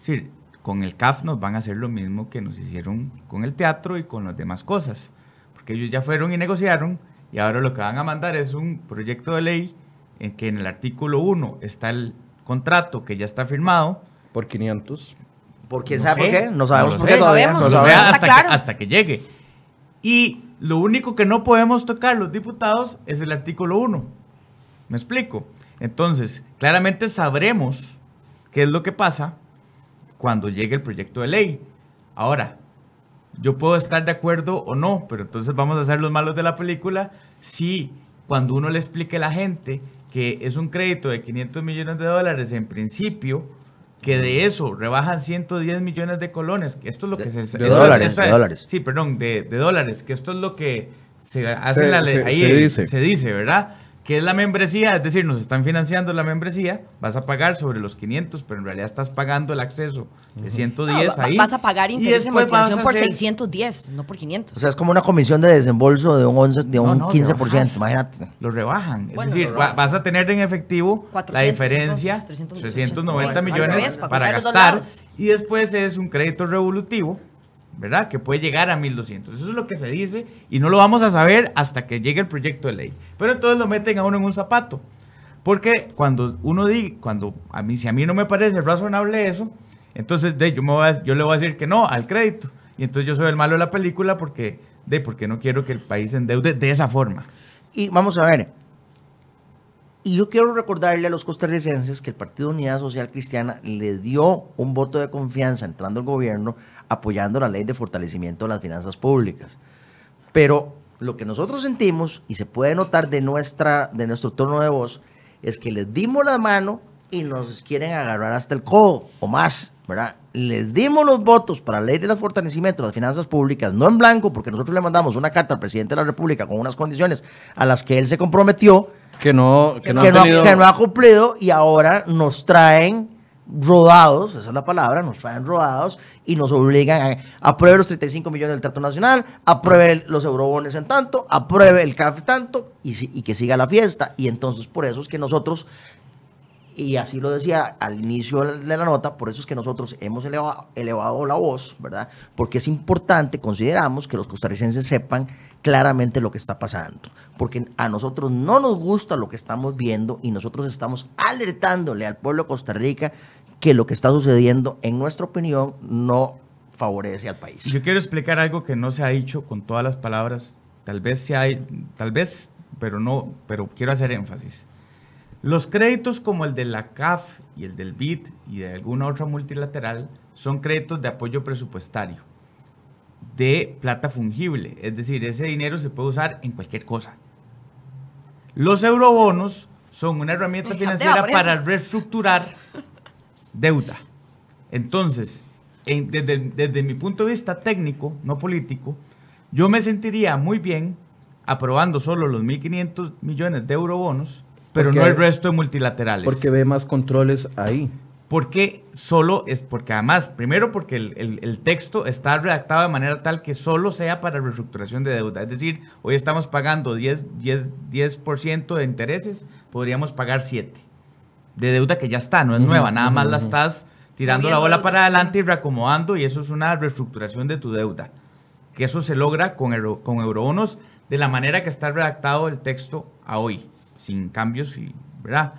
Es decir, con el CAF nos van a hacer lo mismo que nos hicieron con el teatro y con las demás cosas, porque ellos ya fueron y negociaron y ahora lo que van a mandar es un proyecto de ley en que en el artículo 1 está el contrato que ya está firmado. Por 500. ¿Por quién No sabe sé, por qué? No no sabemos lo por qué todavía. No No sabemos, no hasta, claro. que, hasta que llegue. Y lo único que no podemos tocar los diputados es el artículo 1. ¿Me explico? Entonces, claramente sabremos qué es lo que pasa cuando llegue el proyecto de ley. Ahora, yo puedo estar de acuerdo o no, pero entonces vamos a ser los malos de la película si cuando uno le explique a la gente que es un crédito de 500 millones de dólares en principio, que de eso rebajan 110 millones de colones, que esto es lo que se... esto- dólares, esta- de dólares. Sí, perdón, de, de dólares, que esto es lo que se hace Se- en la ley, se- ahí se dice. se dice, ¿verdad? Que es la membresía, es decir, nos están financiando la membresía, vas a pagar sobre los 500, pero en realidad estás pagando el acceso de 110 No, ahí. Vas a pagar y interés vas motivación por hacer- 610, no por 500. O sea, es como una comisión de desembolso de un, 11, de No, un no, 15%, rebajas. imagínate. Lo rebajan. Bueno, es decir, rebajas. vas a tener en efectivo 400, la diferencia, entonces, 300, 390 al millones para gastar. Y después es un crédito revolutivo, ¿verdad? Que puede llegar a 1200. Eso es lo que se dice y no lo vamos a saber hasta que llegue el proyecto de ley. Pero entonces lo meten a uno en un zapato. Porque cuando uno diga, cuando a mí, si a mí no me parece razonable eso, entonces de, yo, me voy a- yo le voy a decir que no al crédito. Y entonces yo soy el malo de la película porque, de, porque no quiero que el país endeude de esa forma. Y vamos a ver. Y yo quiero recordarle a los costarricenses que el Partido Unidad Social Cristiana le dio un voto de confianza entrando al gobierno apoyando la ley de fortalecimiento de las finanzas públicas. Pero lo que nosotros sentimos, y se puede notar de, nuestra, de nuestro tono de voz, es que les dimos la mano y nos quieren agarrar hasta el codo o más, ¿verdad? Les dimos los votos para la ley de fortalecimiento de las finanzas públicas, no en blanco, porque nosotros le mandamos una carta al presidente de la República con unas condiciones a las que él se comprometió, Que no, que no han tenido- que no ha cumplido y ahora nos traen rodados, esa es la palabra, nos traen rodados y nos obligan a apruebe los 35 millones del trato nacional, apruebe los eurobones en tanto, apruebe el CAF tanto y, si- y que siga la fiesta. Y entonces por eso es que nosotros, y así lo decía al inicio de la nota, por eso es que nosotros hemos elevado, elevado la voz, ¿verdad? Porque es importante, consideramos que los costarricenses sepan claramente lo que está pasando, porque a nosotros no nos gusta lo que estamos viendo y nosotros estamos alertándole al pueblo de Costa Rica que lo que está sucediendo, en nuestra opinión, no favorece al país. Yo quiero explicar algo que no se ha dicho con todas las palabras. Tal vez se hay, tal vez, pero no, pero quiero hacer énfasis. Los créditos como el de la CAF y el del BID y de alguna otra multilateral son créditos de apoyo presupuestario de plata fungible, es decir, ese dinero se puede usar en cualquier cosa. Los eurobonos son una herramienta En financiera para reestructurar deuda. Entonces, en- desde, desde mi punto de vista técnico, no político, yo me sentiría muy bien aprobando solo los 1.500 millones de eurobonos, pero Porque- no el resto de multilaterales. Porque ve más controles ahí. Porque solo es, porque además, primero porque el, el- el texto está redactado de manera tal que solo sea para reestructuración de deuda. Es decir, hoy estamos pagando 10, 10, 10% de intereses, podríamos pagar 7 de deuda que ya está, no es nueva, nada más la estás tirando la bola para adelante y reacomodando y eso es una reestructuración de tu deuda. Que eso se logra con, euro- con eurobonos de la manera que está redactado el texto a hoy, sin cambios, y, ¿verdad?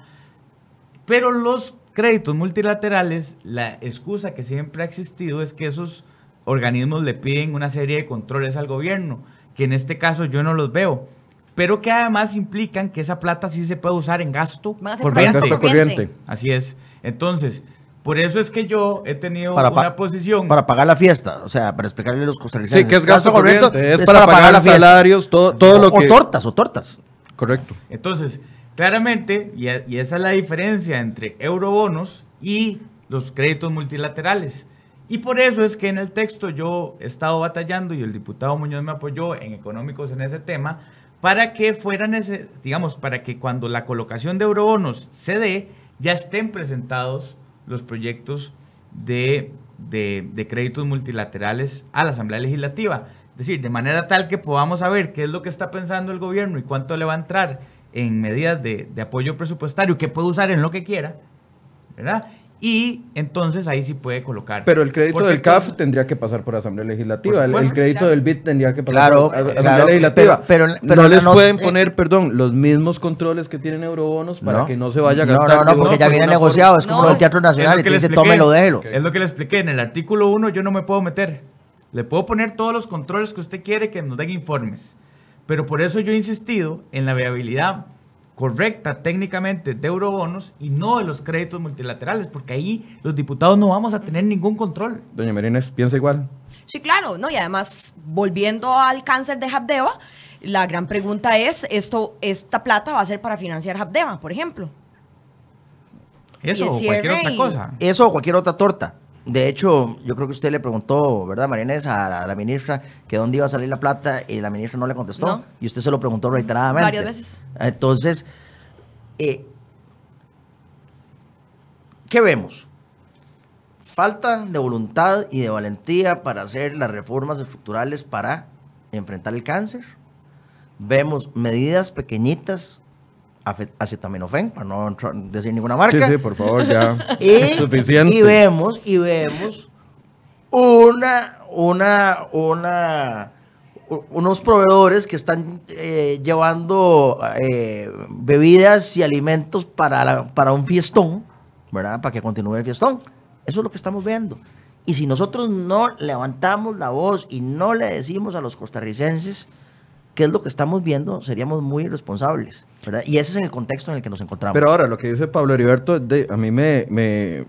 Pero los créditos multilaterales, la excusa que siempre ha existido es que esos organismos le piden una serie de controles al gobierno, que en este caso yo no los veo, pero que además implican que esa plata sí se puede usar en gasto corriente. gasto corriente. Así es. Entonces, por eso es que yo he tenido Para pa- una posición... Para pagar la fiesta, o sea, para explicarle a los costarricenses. Sí, que es gasto corriente, es para pagar la fiesta. salarios, todo, todo o, lo que... o tortas, o tortas. Correcto. Entonces, claramente, y, esa es la diferencia entre eurobonos y los créditos multilaterales. Y por eso es que en el texto yo he estado batallando y el diputado Muñoz me apoyó en económicos en ese tema para que fueran ese, digamos, para que cuando la colocación de eurobonos se dé, ya estén presentados los proyectos de, de- de créditos multilaterales a la Asamblea Legislativa. Es decir, de manera tal que podamos saber qué es lo que está pensando el gobierno y cuánto le va a entrar en medidas de, de apoyo presupuestario que puede usar en lo que quiera, ¿verdad? Y entonces ahí sí puede colocar. Pero el crédito Porque del CAF entonces- tendría que pasar por Asamblea Legislativa. Por El, crédito claro. del BID tendría que pasar Claro, por As- claro, Asamblea Legislativa. pero- pero- pero no les not- pueden eh, poner, perdón, los mismos controles que tienen eurobonos para No. que no se vaya a No, gastar. no, no, de- porque ya viene negociado, es como No. lo del Teatro Nacional y que te dice, tómelo, déjelo. Es lo que le expliqué. En el artículo 1 yo no me puedo meter. Le puedo poner todos los controles que usted quiere que nos den informes. Pero por eso yo he insistido en la viabilidad correcta técnicamente de eurobonos y no de los créditos multilaterales, porque ahí los diputados no vamos a tener ningún control. Doña Marínez piensa igual. Sí, claro, ¿no? Y además, volviendo al cáncer de Habdeba, la gran pregunta es, esto, ¿esta plata va a ser para financiar Habdeba, por ejemplo? Eso o cualquier otra y- cosa. Eso o cualquier otra torta. De hecho, yo creo que usted le preguntó, ¿verdad, Marínez, a la, a la ministra que dónde iba a salir la plata y la ministra no le contestó. No. Y usted se lo preguntó reiteradamente. Varias veces. Entonces, eh, ¿qué vemos? Falta de voluntad y de valentía para hacer las reformas estructurales para enfrentar el cáncer. Vemos medidas pequeñitas, acetaminofén, para no decir ninguna Sí, marca. sí, por favor, ya. Y, Suficiente. y vemos, y vemos una, una, una, unos proveedores que están eh, llevando eh, bebidas y alimentos para, la- para un fiestón, ¿verdad? Para que continúe el fiestón. Eso es lo que estamos viendo. Y si nosotros no levantamos la voz y no le decimos a los costarricenses qué es lo que estamos viendo, seríamos muy irresponsables, ¿verdad? Y ese es el contexto en el que nos encontramos. Pero ahora, lo que dice Pablo Heriberto, de- a mí me, me,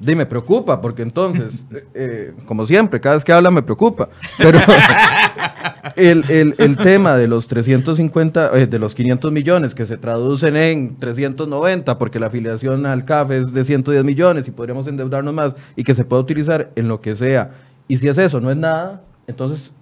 de- me preocupa, porque entonces, eh, eh, como siempre, cada vez que habla me preocupa. Pero el, el- el tema de los 350, eh, de los 500 millones que se traducen en 390, porque la afiliación al CAF es de 110 millones y podríamos endeudarnos más y que se pueda utilizar en lo que sea. Y si es eso, no es nada, entonces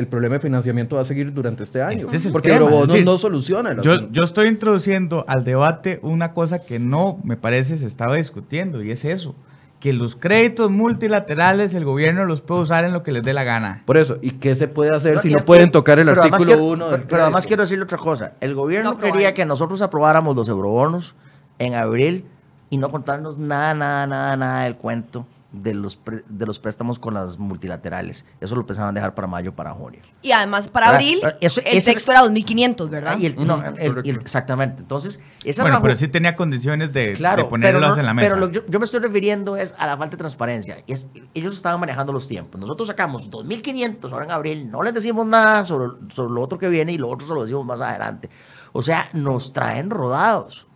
el problema de financiamiento va a seguir durante este año. Este es el porque tema, Eurobonos es decir, no soluciona Yo, yo estoy introduciendo al debate una cosa que no me parece se estaba discutiendo y es eso, que los créditos multilaterales el gobierno los puede usar en lo que les dé la gana. Por eso, ¿y qué se puede hacer si no pueden tocar el artículo quiero- 1 pero, pero además quiero decirle otra cosa. El gobierno No quería que nosotros aprobáramos los eurobonos en abril y no contarnos nada, nada, nada, nada del cuento de los, pre- de los préstamos con las multilaterales. Eso lo pensaban dejar para mayo, para junio. Y además, para ¿Verdad? abril, Eso- el ese- texto era 2.500, ¿verdad? Ah, y el- no, Ujú, el- el- correcto. exactamente. Entonces, esa Bueno, bajo- pero sí tenía condiciones de, Claro, de ponerlas pero, no- en la mesa. pero lo- yo, yo me estoy refiriendo es a la falta de transparencia. Y es- ellos estaban manejando los tiempos. Nosotros sacamos 2.500 ahora en abril, no les decimos nada sobre, sobre lo otro que viene y lo otro se lo decimos más adelante. O sea, nos traen rodados.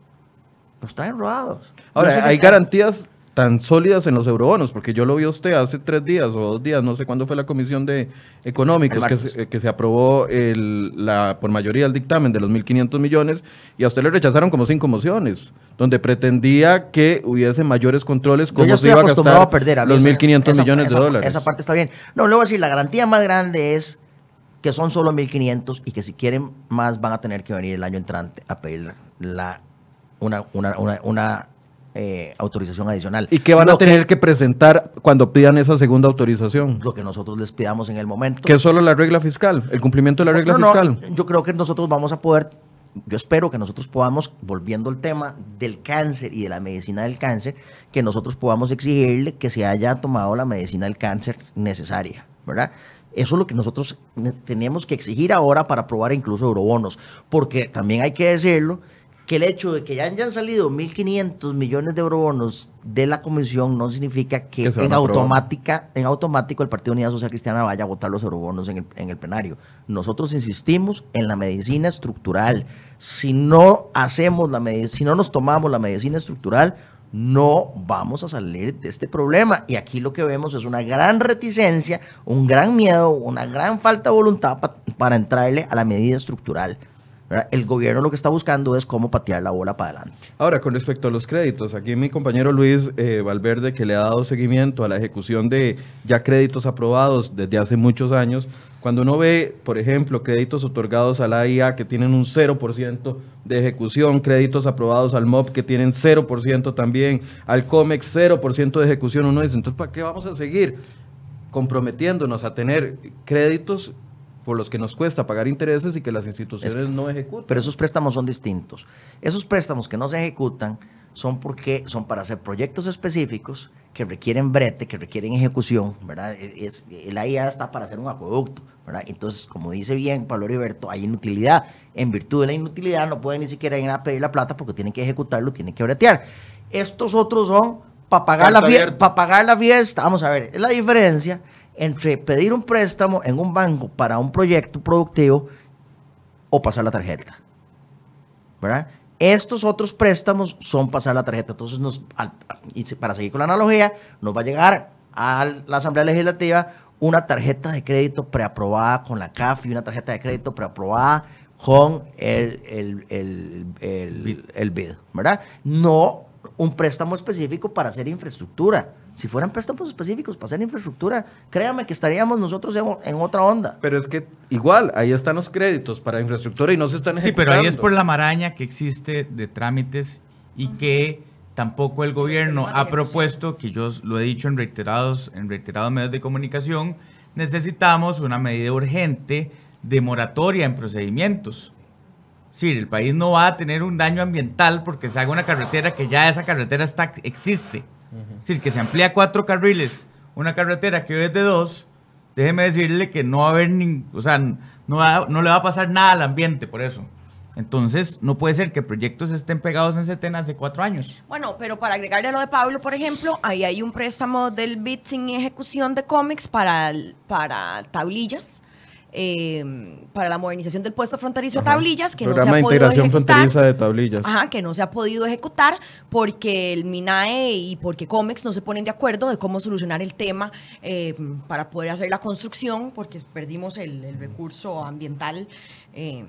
Nos traen rodados. Ahora, hay garantías tan sólidas en los eurobonos, porque yo lo vi a usted hace tres días o dos días, no sé cuándo fue la comisión de económicos que se, que se aprobó el, la, por mayoría el dictamen de los 1.500 millones y a usted le rechazaron como cinco mociones, donde pretendía que hubiese mayores controles Yo ya se iba a gastar a perder. a los esa- 1.500 esa- millones esa- de dólares. Esa parte está bien. No, le voy a decir, la garantía más grande es que son solo 1.500 y que si quieren más van a tener que venir el año entrante a pedir la, una, una, una, una, eh, autorización adicional. ¿Y qué van Lo a tener que presentar cuando pidan esa segunda autorización? Lo que nosotros les pidamos en el momento. Que es solo la regla fiscal, el cumplimiento de la regla No, no, fiscal. yo creo que nosotros vamos a poder, yo espero que nosotros podamos, volviendo al tema del cáncer y de la medicina del cáncer, que nosotros podamos exigirle que se haya tomado la medicina del cáncer necesaria, ¿verdad? Eso es lo que nosotros ne- tenemos que exigir ahora para aprobar incluso eurobonos, porque también hay que decirlo, que el hecho de que ya hayan salido 1.500 millones de eurobonos de la comisión no significa que, en automática, en automático el Partido Unidad Social Cristiana vaya a votar los eurobonos en el, en el plenario. Nosotros insistimos en la medicina estructural. Si no hacemos la si no nos tomamos la medicina estructural, no vamos a salir de este problema. Y aquí lo que vemos es una gran reticencia, un gran miedo, una gran falta de voluntad pa- para entrarle a la medida estructural. El gobierno lo que está buscando es cómo patear la bola para adelante. Ahora, con respecto a los créditos, aquí mi compañero Luis eh, Valverde, que le ha dado seguimiento a la ejecución de ya créditos aprobados desde hace muchos años, cuando uno ve, por ejemplo, créditos otorgados a la AIA que tienen un 0% de ejecución, créditos aprobados al MOP que tienen 0% también, al COMEX 0% de ejecución, uno dice, entonces, ¿para qué vamos a seguir comprometiéndonos a tener créditos por los que nos cuesta pagar intereses y que las instituciones Es- no ejecutan? Pero esos préstamos son distintos. Esos préstamos que no se ejecutan son porque son para hacer proyectos específicos que requieren brete, que requieren ejecución, ¿verdad? E- Es, el AIA está para hacer un acueducto, ¿verdad? Entonces, como dice bien Pablo Heriberto, hay inutilidad. En virtud de la inutilidad no pueden ni siquiera ir a pedir la plata porque tienen que ejecutarlo, tienen que bretear. Estos otros son para pagar, la Carta fie- abierta. pa' pagar la fiesta. Vamos a ver, es la diferencia entre pedir un préstamo en un banco para un proyecto productivo o pasar la tarjeta. ¿verdad? Estos otros préstamos son pasar la tarjeta. Entonces, nos, para seguir con la analogía, nos va a llegar a la Asamblea Legislativa una tarjeta de crédito preaprobada con la CAF y una tarjeta de crédito preaprobada con el, el, el, el- el BID, ¿verdad? No un préstamo específico para hacer infraestructura. Si fueran préstamos específicos para hacer infraestructura, créame que estaríamos nosotros en, en otra onda. Pero es que igual, ahí están los créditos para infraestructura y no se están Sí, ejecutando. pero ahí es por la maraña que existe de trámites y que tampoco el gobierno ha propuesto, que yo lo he dicho en reiterados, en reiterados medios de comunicación, necesitamos una medida urgente de moratoria en procedimientos. Sí, el país no va a tener un daño ambiental porque se haga una carretera que ya esa carretera está, existe. Es decir, que se amplía cuatro carriles, una carretera que hoy es de dos, déjeme decirle que no va a haber, ni, o sea, no, va- no le va a pasar nada al ambiente por eso. Entonces, no puede ser que proyectos estén pegados en Setena hace cuatro años. Bueno, pero para agregarle a lo de Pablo, por ejemplo, ahí hay un préstamo del BID sin ejecución de cómics para, para tablillas, eh, para la modernización del puesto fronterizo de tablillas, que no se ha de podido integración ejecutar. fronteriza de tablillas. Ajá, que no se ha podido ejecutar porque el MINAE y porque COMEX no se ponen de acuerdo de cómo solucionar el tema eh, para poder hacer la construcción, porque perdimos el, el recurso ambiental eh,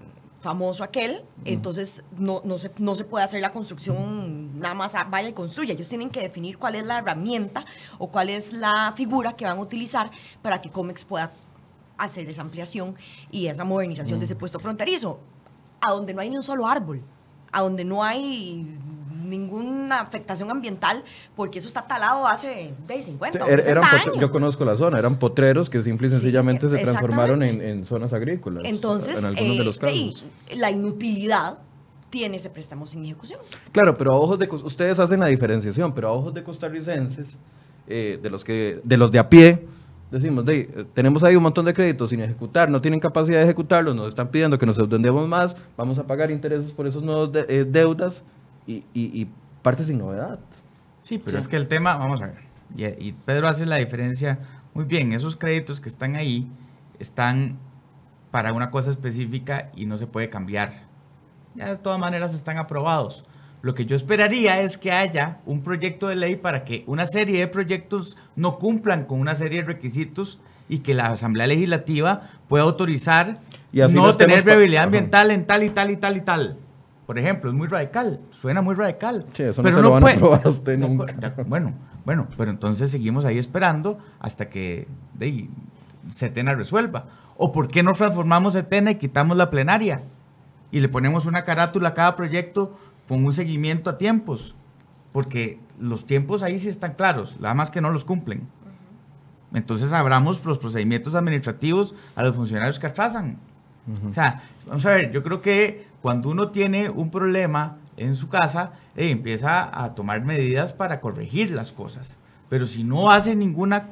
famoso aquel, entonces no, no, se, no se puede hacer la construcción nada más vaya y construya. Ellos tienen que definir cuál es la herramienta o cuál es la figura que van a utilizar para que COMEX pueda hacer esa ampliación y esa modernización de ese puesto fronterizo a donde no hay ni un solo árbol, a donde no hay ninguna afectación ambiental, porque eso está talado hace de 50 o Era- 60 eran pot- años. yo conozco la zona, eran potreros que simple y Sí, sencillamente se transformaron en, en zonas agrícolas. Entonces, en algunos eh, de los de ahí, casos. la inutilidad tiene ese préstamo sin ejecución. Claro, pero a ojos de ustedes hacen la diferenciación, pero a ojos de costarricenses, eh, de los que de los de a pie, decimos, de, eh, tenemos ahí un montón de créditos sin ejecutar, no tienen capacidad de ejecutarlos, nos están pidiendo que nos endeudemos más, vamos a pagar intereses por esos nuevos de- eh, deudas y, y, y parte sin novedad. Sí, pero es que el tema, vamos a ver, y, y Pedro hace la diferencia muy bien, esos créditos que están ahí están para una cosa específica y no se puede cambiar. Ya de todas maneras están aprobados. Lo que yo esperaría es que haya un proyecto de ley para que una serie de proyectos no cumplan con una serie de requisitos y que la Asamblea Legislativa pueda autorizar Y así no no tener viabilidad ambiental en tal y tal y tal y tal. Por ejemplo, es muy radical, suena muy radical. Eso no se lo van a a usted No, nunca. ya, bueno, bueno, pero entonces seguimos ahí esperando hasta que de, Setena resuelva. ¿O por qué no transformamos Setena y quitamos la plenaria? Y le ponemos una carátula a cada proyecto con un seguimiento a tiempos. Porque los tiempos ahí sí están claros, nada más que no los cumplen. Entonces abramos los procedimientos administrativos a los funcionarios que atrasan. O sea, vamos a ver, yo creo que cuando uno tiene un problema en su casa, eh, empieza a tomar medidas para corregir las cosas. Pero si no hace ninguna,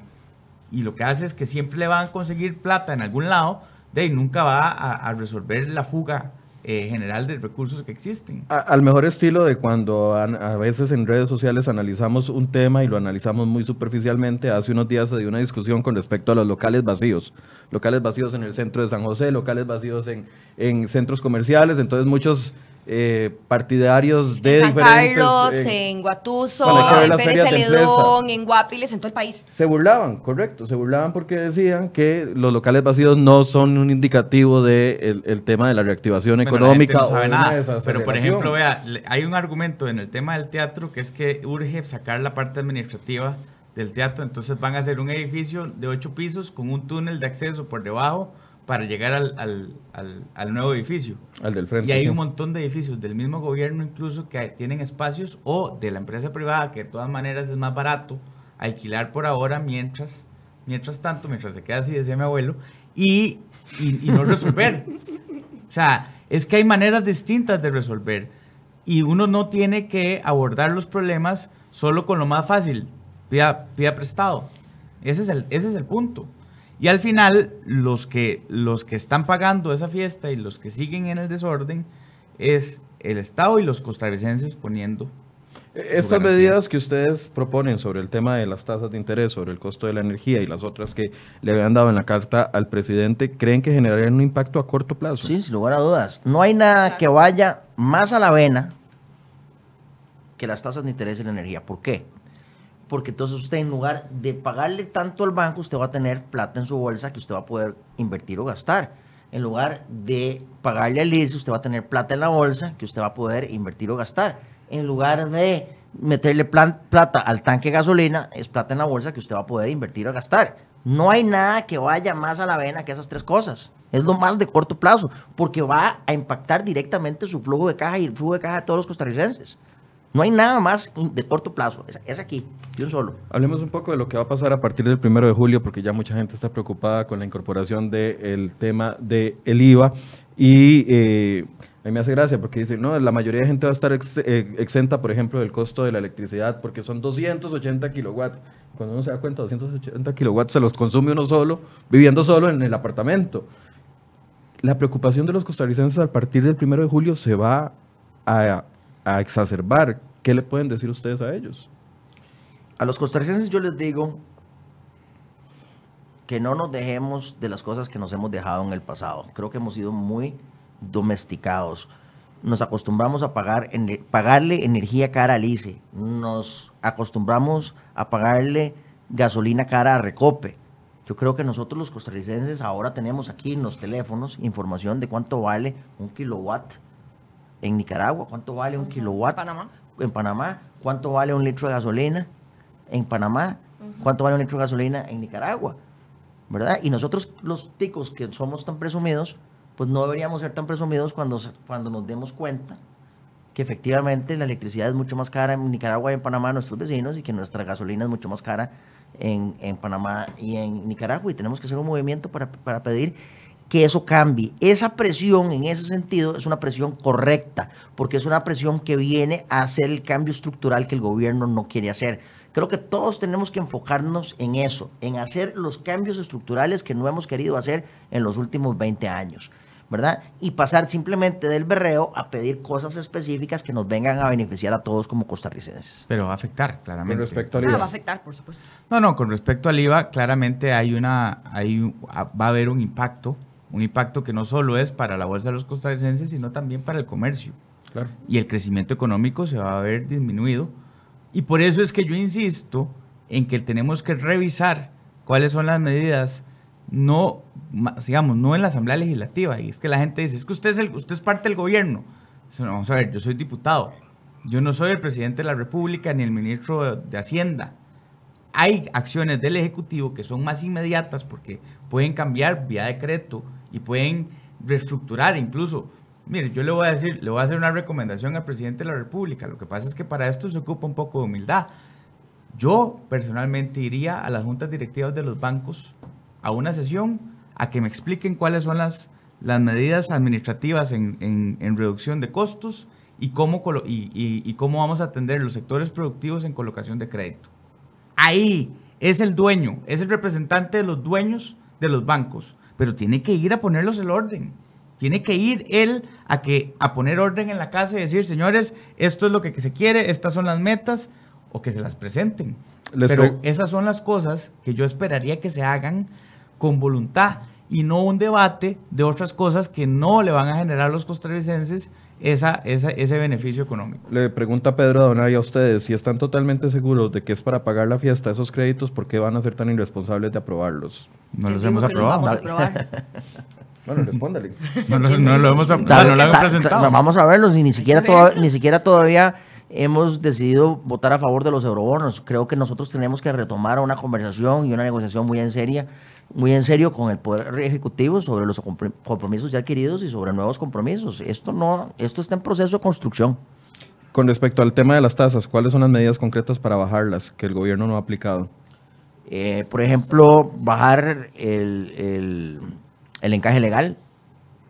y lo que hace es que siempre le van a conseguir plata en algún lado, de ahí nunca va a, a resolver la fuga eh, general de recursos que existen. A- al mejor estilo de cuando an- a veces en redes sociales analizamos un tema y lo analizamos muy superficialmente. Hace unos días se dio una discusión con respecto a los locales vacíos. Locales vacíos en el centro de San José, locales vacíos en, en centros comerciales. Entonces muchos eh, partidarios de en San diferentes... Carlos, eh, en Guatuso, Bueno, en Pérez de Celedón, en Guapiles, en todo el país. Se burlaban, correcto, se burlaban porque decían que los locales vacíos no son un indicativo del el tema de la reactivación Bueno, la económica gente no sabe de nada. Pero, por ejemplo, vea, hay un argumento en el tema del teatro que es que urge sacar la parte administrativa del teatro. Entonces van a hacer un edificio de ocho pisos con un túnel de acceso por debajo para llegar al, al- al- al nuevo edificio. Al del frente. Y hay sí. un montón de edificios del mismo gobierno incluso que tienen espacios o de la empresa privada que de todas maneras es más barato alquilar por ahora mientras, mientras tanto, mientras se queda así, decía mi abuelo, y, y- y no resolver. O sea, es que hay maneras distintas de resolver y uno no tiene que abordar los problemas solo con lo más fácil, pida, pida prestado. Ese es, el, ese es el punto. Y al final, los que, los que están pagando esa fiesta y los que siguen en el desorden es el Estado y los costarricenses poniendo. Estas garantía. medidas que ustedes proponen sobre el tema de las tasas de interés, sobre el costo de la energía y las otras que le habían dado en la carta al presidente, ¿creen que generarían un impacto a corto plazo? Sí, sin lugar a dudas. No hay nada que vaya más a la vena que las tasas de interés y la energía. ¿Por qué? Porque entonces usted en lugar de pagarle tanto al banco, usted va a tener plata en su bolsa que usted va a poder invertir o gastar. En lugar de pagarle al ICE, usted va a tener plata en la bolsa que usted va a poder invertir o gastar. En lugar de meterle plan- plata al tanque de gasolina es plata en la bolsa que usted va a poder invertir o gastar. No hay nada que vaya más a la vena que esas tres cosas. Es lo más de corto plazo, porque va a impactar directamente su flujo de caja y el flujo de caja de todos los costarricenses. No hay nada más de corto plazo. Es, aquí, de un solo. Hablemos un poco de lo que va a pasar a partir del primero de julio, porque ya mucha gente está preocupada con la incorporación del tema del IVA. Y eh, a mí me hace gracia porque dicen, no, la mayoría de gente va a estar eh, exenta, por ejemplo, del costo de la electricidad, porque son 280 kilowatts. Cuando uno se da cuenta, 280 kilowatts se los consume uno solo, viviendo solo en el apartamento. La preocupación de los costarricenses a partir del primero de julio se va a, a exacerbar. ¿Qué le pueden decir ustedes a ellos? A los costarricenses yo les digo que no nos dejemos de las cosas que nos hemos dejado en el pasado. Creo que hemos sido muy domesticados. Nos acostumbramos a pagar ener- pagarle energía cara al ICE. Nos acostumbramos a pagarle gasolina cara a Recope. Yo creo que nosotros los costarricenses ahora tenemos aquí en los teléfonos información de cuánto vale un kilowatt en Nicaragua, cuánto vale un kilowatt Panamá. en Panamá, cuánto vale un litro de gasolina en Panamá, cuánto vale un litro de gasolina en Nicaragua, ¿verdad? Y nosotros los ticos que somos tan presumidos, pues no deberíamos ser tan presumidos cuando, cuando nos demos cuenta que efectivamente la electricidad es mucho más cara en Nicaragua y en Panamá a nuestros vecinos y que nuestra gasolina es mucho más cara en, en Panamá y en Nicaragua. Y tenemos que hacer un movimiento para, para pedir que eso cambie. Esa presión en ese sentido es una presión correcta, porque es una presión que viene a hacer el cambio estructural que el gobierno no quiere hacer. Creo que todos tenemos que enfocarnos en eso, en hacer los cambios estructurales que no hemos querido hacer en los últimos 20 años. ¿verdad? Y pasar simplemente del berreo a pedir cosas específicas que nos vengan a beneficiar a todos como costarricenses. Pero va a afectar, claramente. Con respecto al Ah, IVA. va a afectar, por supuesto. No, no, con respecto al IVA, claramente hay una, hay, va a haber un impacto, un impacto que no solo es para la bolsa de los costarricenses, sino también para el comercio. Claro. Y el crecimiento económico se va a ver disminuido. Y por eso es que yo insisto en que tenemos que revisar cuáles son las medidas, no, digamos, no en la Asamblea Legislativa. Y es que la gente dice, es que usted es, el, usted es parte del gobierno. No, Vamos a ver, yo soy diputado. Yo no soy el presidente de la República ni el ministro de- de Hacienda hay acciones del Ejecutivo que son más inmediatas porque pueden cambiar vía decreto y pueden reestructurar incluso. Mire, yo le voy a decir, le voy a hacer una recomendación al presidente de la República. Lo que pasa es que para esto se ocupa un poco de humildad. Yo personalmente iría a las juntas directivas de los bancos a una sesión a que me expliquen cuáles son las, las medidas administrativas en, en- reducción de costos y cómo, y cómo vamos a atender los sectores productivos en colocación de crédito. Ahí es el dueño, es el representante de los dueños de los bancos, pero tiene que ir a ponerlos el orden. Tiene que ir él a, que, a poner orden en la casa y decir, señores, esto es lo que se quiere, estas son las metas, o que se las presenten. Les pero esas son las cosas que yo esperaría que se hagan con voluntad y no un debate de otras cosas que no le van a generar a los costarricenses esa, esa- ese beneficio económico. Le pregunta Pedro Donay a ustedes si están totalmente seguros de que es para pagar la fiesta esos créditos, ¿por qué van a ser tan irresponsables de aprobarlos? No los hemos que los aprobado. vamos a aprobar. Bueno, respóndale. No, los- no lo hemos, no, Tal- lo hemos ta- ta- presentado. Vamos a verlos, y ni siquiera, toda- ni siquiera todavía hemos decidido votar a favor de los eurobonos. Creo que nosotros tenemos que retomar una conversación y una negociación muy en seria, muy en serio con el poder ejecutivo sobre los compr- compromisos ya adquiridos y sobre nuevos compromisos. Esto no, esto está en proceso de construcción. Con respecto al tema de las tasas, ¿cuáles son las medidas concretas para bajarlas que el gobierno no ha aplicado? Eh, por ejemplo, bajar el, el- el encaje legal,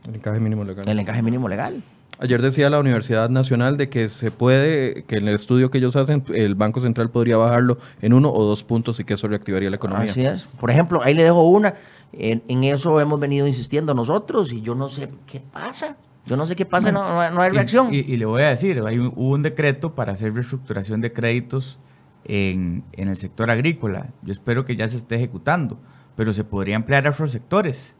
El encaje mínimo legal. el encaje mínimo legal. Ayer decía la Universidad Nacional de que se puede, que en el estudio que ellos hacen, el Banco Central podría bajarlo en uno o dos puntos y que eso reactivaría la economía. Así es. Por ejemplo, ahí le dejo una. En, en eso hemos venido insistiendo nosotros y yo no sé qué pasa. Yo no sé qué pasa, no, no- no hay reacción. Y, y le voy a decir, hay un- hubo un decreto para hacer reestructuración de créditos en, en el sector agrícola. Yo espero que ya se esté ejecutando, pero se podría emplear a otros sectores.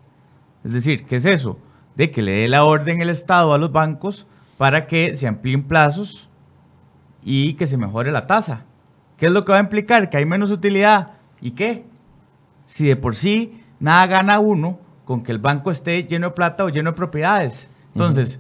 Es decir, ¿qué es eso? De que le dé la orden el Estado a los bancos para que se amplíen plazos y que se mejore la tasa. ¿Qué es lo que va a implicar? Que hay menos utilidad. ¿Y qué? Si de por sí nada gana uno con que el banco esté lleno de plata o lleno de propiedades. Entonces,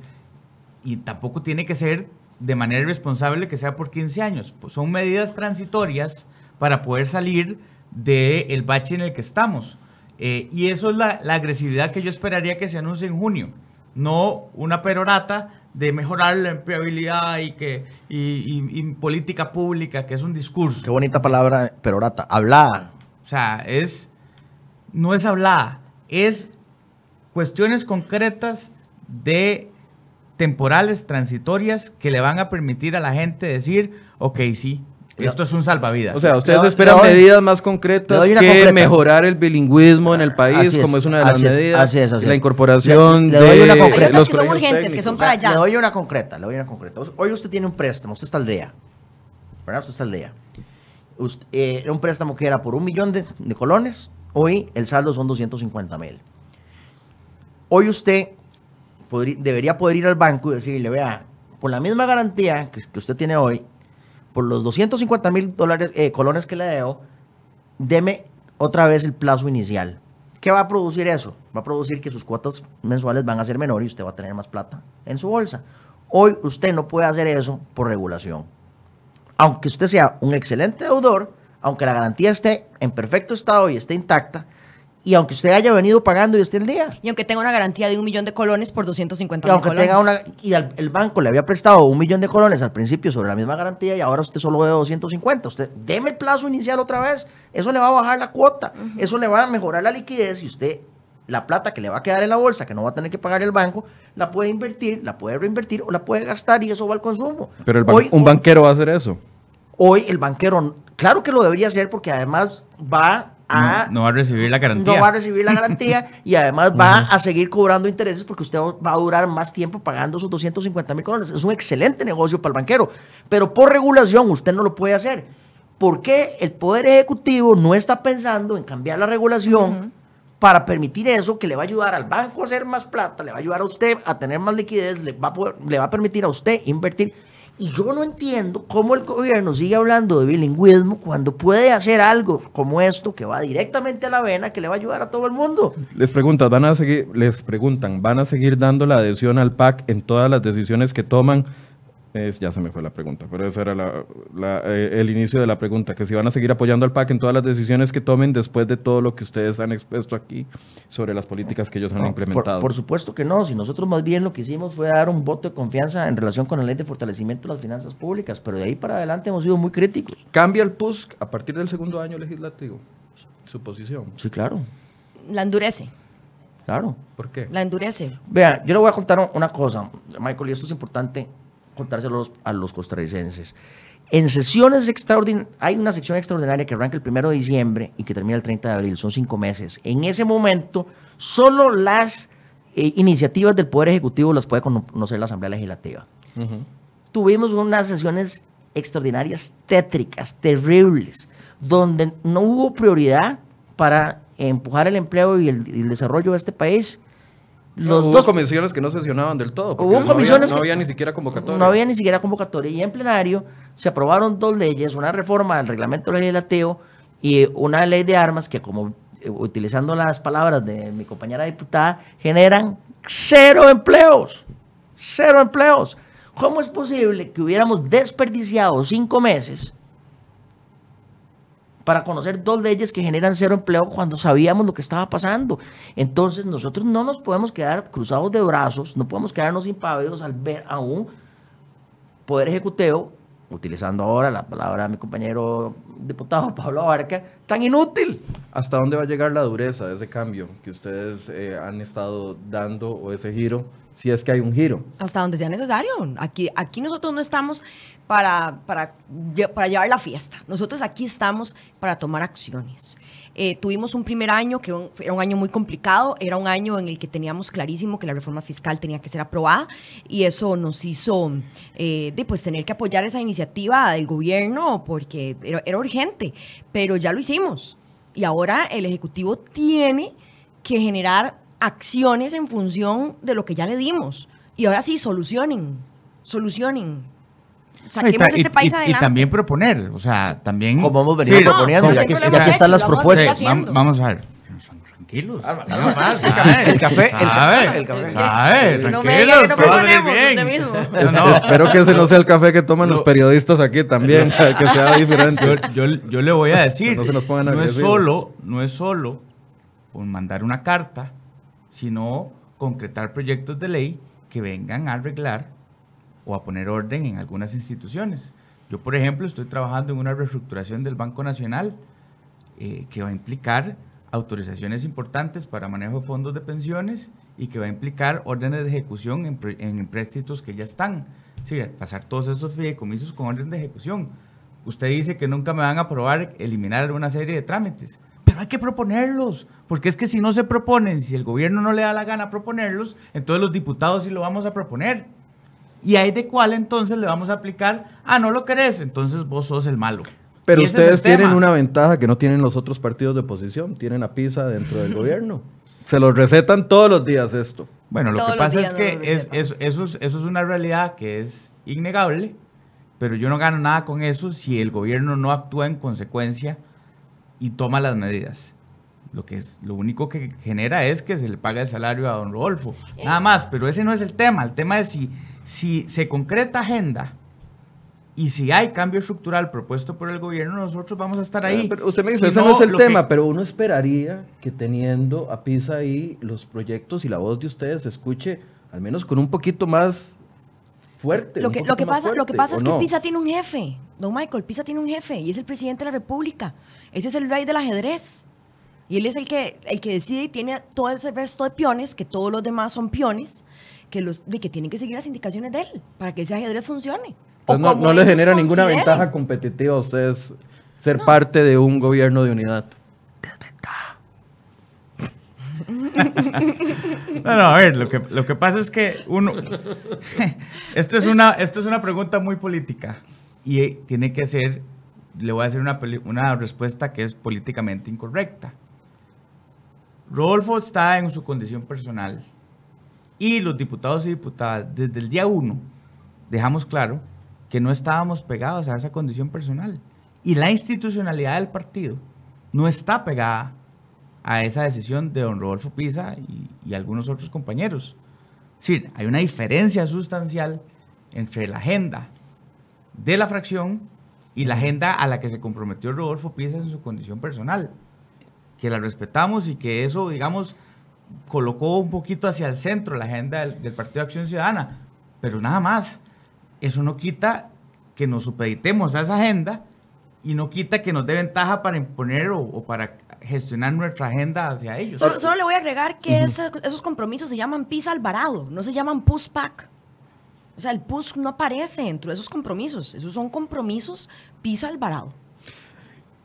y tampoco tiene que ser de manera irresponsable que sea por 15 años. Pues son medidas transitorias para poder salir del bache en el que estamos. Eh, y eso es la, la, agresividad que yo esperaría que se anuncie en junio, no una perorata de mejorar la empleabilidad y, que, y, y, y política pública, que es un discurso. Qué bonita palabra, perorata, hablada. O sea, es, no es hablada, es cuestiones concretas de temporales, transitorias, que le van a permitir a la gente decir, ok, sí, esto es un salvavidas. O sea, ustedes le, esperan le doy, medidas más concretas que concreta. mejorar el bilingüismo en el país, es, como es una de las así medidas. Es, así es, así la incorporación le, le doy de una concreta. los que son urgentes, técnicos. que son para allá. Le doy una concreta, le doy una concreta. Hoy usted tiene un préstamo, usted está al día. ¿Verdad? Usted está al día. Usted, eh, era un préstamo que era por un millón de, de colones, hoy el saldo son 250 mil. Hoy usted podría, debería poder ir al banco y decirle, vea, con la misma garantía que, que usted tiene hoy, por los 250 mil dólares, eh, colones que le debo, deme otra vez el plazo inicial. ¿Qué va a producir eso? Va a producir que sus cuotas mensuales van a ser menores y usted va a tener más plata en su bolsa. Hoy usted no puede hacer eso por regulación. Aunque usted sea un excelente deudor, aunque la garantía esté en perfecto estado y esté intacta, y aunque usted haya venido pagando y esté el día. Y aunque tenga una garantía de un millón de colones por 250 Y aunque colones. tenga una. Y al, el banco le había prestado un millón de colones al principio sobre la misma garantía y ahora usted solo debe 250. Usted deme el plazo inicial otra vez. Eso le va a bajar la cuota. Uh -huh. Eso le va a mejorar la liquidez y usted. La plata que le va a quedar en la bolsa, que no va a tener que pagar el banco, la puede invertir, la puede reinvertir o la puede gastar y eso va al consumo. Pero el ban hoy, un banquero va a hacer eso. Hoy el banquero, claro que lo debería hacer porque además va a, no, no, va a recibir la garantía. No va a recibir la garantía y además va uh -huh. a seguir cobrando intereses porque usted va a durar más tiempo pagando sus 250 mil colones. Es un excelente negocio para el banquero, pero por regulación usted no lo puede hacer. ¿Por qué el Poder Ejecutivo no está pensando en cambiar la regulación uh -huh. para permitir eso que le va a ayudar al banco a hacer más plata, le va a ayudar a usted a tener más liquidez, le va a, poder, le va a permitir a usted invertir? Y yo no entiendo cómo el gobierno sigue hablando de bilingüismo cuando puede hacer algo como esto que va directamente a la vena, que le va a ayudar a todo el mundo. Les preguntan, van a seguir, les preguntan, ¿van a seguir dando la adhesión al PAC en todas las decisiones que toman? Es, ya se me fue la pregunta, pero ese era la, la, eh, el inicio de la pregunta, que si van a seguir apoyando al PAC en todas las decisiones que tomen después de todo lo que ustedes han expuesto aquí sobre las políticas que ellos han no, implementado. Por, por, supuesto que no, si nosotros más bien lo que hicimos fue dar un voto de confianza en relación con la ley de fortalecimiento de las finanzas públicas, pero de ahí para adelante hemos sido muy críticos. ¿Cambia el PUSC a partir del segundo año legislativo? Su posición. Sí, claro. La endurece. Claro. ¿Por qué? La endurece. Vea, yo le voy a contar una cosa, Michael, y esto es importante contárselo a los, a los costarricenses. En sesiones extraordinarias, hay una sección extraordinaria que arranca el primero de diciembre y que termina el 30 de abril, son cinco meses. En ese momento, solo las eh, iniciativas del Poder Ejecutivo las puede conocer la Asamblea Legislativa. Uh -huh. Tuvimos unas sesiones extraordinarias tétricas, terribles, donde no hubo prioridad para empujar el empleo y el, y el desarrollo de este país los hubo dos comisiones que no sesionaban del todo. Hubo no comisiones había, no había ni siquiera convocatoria. No había ni siquiera convocatoria. Y en plenario se aprobaron dos leyes, una reforma del reglamento legislativo y una ley de armas que, como eh, utilizando las palabras de mi compañera diputada, generan cero empleos. Cero empleos. ¿Cómo es posible que hubiéramos desperdiciado cinco meses para conocer dos leyes que generan cero empleo cuando sabíamos lo que estaba pasando. Entonces nosotros no nos podemos quedar cruzados de brazos, no podemos quedarnos impávidos al ver a un poder ejecutivo, utilizando ahora la palabra de mi compañero diputado Pablo Abarca, tan inútil. ¿Hasta dónde va a llegar la dureza de ese cambio que ustedes eh, han estado dando o ese giro? Si es que hay un giro. Hasta donde sea necesario. Aquí, aquí nosotros no estamos para, para, llevar la fiesta. Nosotros aquí estamos para tomar acciones. Eh, tuvimos un primer año que un, era un año muy complicado, era un año en el que teníamos clarísimo que la reforma fiscal tenía que ser aprobada y eso nos hizo eh, de, pues, tener que apoyar esa iniciativa del gobierno porque era urgente, pero ya lo hicimos. Y ahora el Ejecutivo tiene que generar acciones en función de lo que ya le dimos. Y ahora sí, solucionen, solucionen. Saquemos y, este país y, adelante. Y también proponer, o sea, también... Como hemos venido sí, proponiendo, no, ya, que, ya que están las propuestas. Sí, vamos a ver. Tranquilos. Ah, ah, más, el café, el café, el café, sabe, No me tranquilos, todo bien. mismo. No. Espero que ese no sea el café que toman los Lo- periodistas aquí también, que sea diferente. Yo, yo- yo le voy a decir, No se nos pongan no es solo, no es solo por mandar una carta, sino concretar proyectos de ley que vengan a arreglar o a poner orden en algunas instituciones. Yo, por ejemplo, estoy trabajando en una reestructuración del Banco Nacional eh, que va a implicar autorizaciones importantes para manejo de fondos de pensiones y que va a implicar órdenes de ejecución en, en empréstitos que ya están. Sí, pasar todos esos fideicomisos con orden de ejecución. Usted dice que nunca me van a aprobar eliminar una serie de trámites, pero hay que proponerlos, porque es que si no se proponen, si el gobierno no le da la gana proponerlos, entonces los diputados sí lo vamos a proponer. Y hay de cuál entonces le vamos a aplicar, ah, no lo querés, entonces vos sos el malo. Pero Y ustedes tienen tema. una ventaja que no tienen los otros partidos de oposición. Tienen a PISA dentro del gobierno. Se los recetan todos los días esto. Bueno, lo Todos que pasa es que lo es, es- eso, es, eso es una realidad que es innegable, pero yo no gano nada con eso si el gobierno no actúa en consecuencia y toma las medidas. Lo, que es, lo único que genera es que se le paga el salario a don Rodolfo. Nada más, pero ese no es el tema. El tema es si, si se concreta agenda y si hay cambio estructural propuesto por el gobierno, nosotros vamos a estar ahí. Ah, Pero usted me dice, Si ese no, es el que- tema, pero uno esperaría que teniendo a PISA ahí los proyectos y la voz de ustedes se escuche al menos con un poquito más fuerte. Lo que, lo que pasa, lo que pasa ¿o es que no? Pisa tiene un jefe, don Michael. Pisa tiene un jefe y es el presidente de la República. Ese es el rey del ajedrez. Y él es el que, el que decide y tiene todo ese resto de peones, que todos los demás son peones, que, los, que tienen que seguir las indicaciones de él para que ese ajedrez funcione. Entonces, no, no ellos genera ninguna ventaja competitiva a ustedes ser parte de un gobierno de unidad. No, no, a ver, lo que, lo que pasa es que uno... esto, es una, esto es una pregunta muy política y eh, tiene que ser, le voy a hacer una, una respuesta que es políticamente incorrecta. Rodolfo está en su condición personal y los diputados y diputadas desde el día uno dejamos claro que no estábamos pegados a esa condición personal y la institucionalidad del partido no está pegada a esa decisión de don Rodolfo Pisa y, algunos otros compañeros. Es decir, hay una diferencia sustancial entre la agenda de la fracción y la agenda a la que se comprometió Rodolfo Pisa en su condición personal. Que la respetamos y que eso, digamos, colocó un poquito hacia el centro la agenda del, del Partido de Acción Ciudadana. Pero nada más. Eso no quita que nos supeditemos a esa agenda y no quita que nos dé ventaja para imponer o, o para gestionar nuestra agenda hacia ellos. Solo, solo le voy a agregar que esos compromisos se llaman PIS Alvarado, no se llaman PUS PAC. O sea, el PUS no aparece dentro de esos compromisos. Esos son compromisos PIS Alvarado.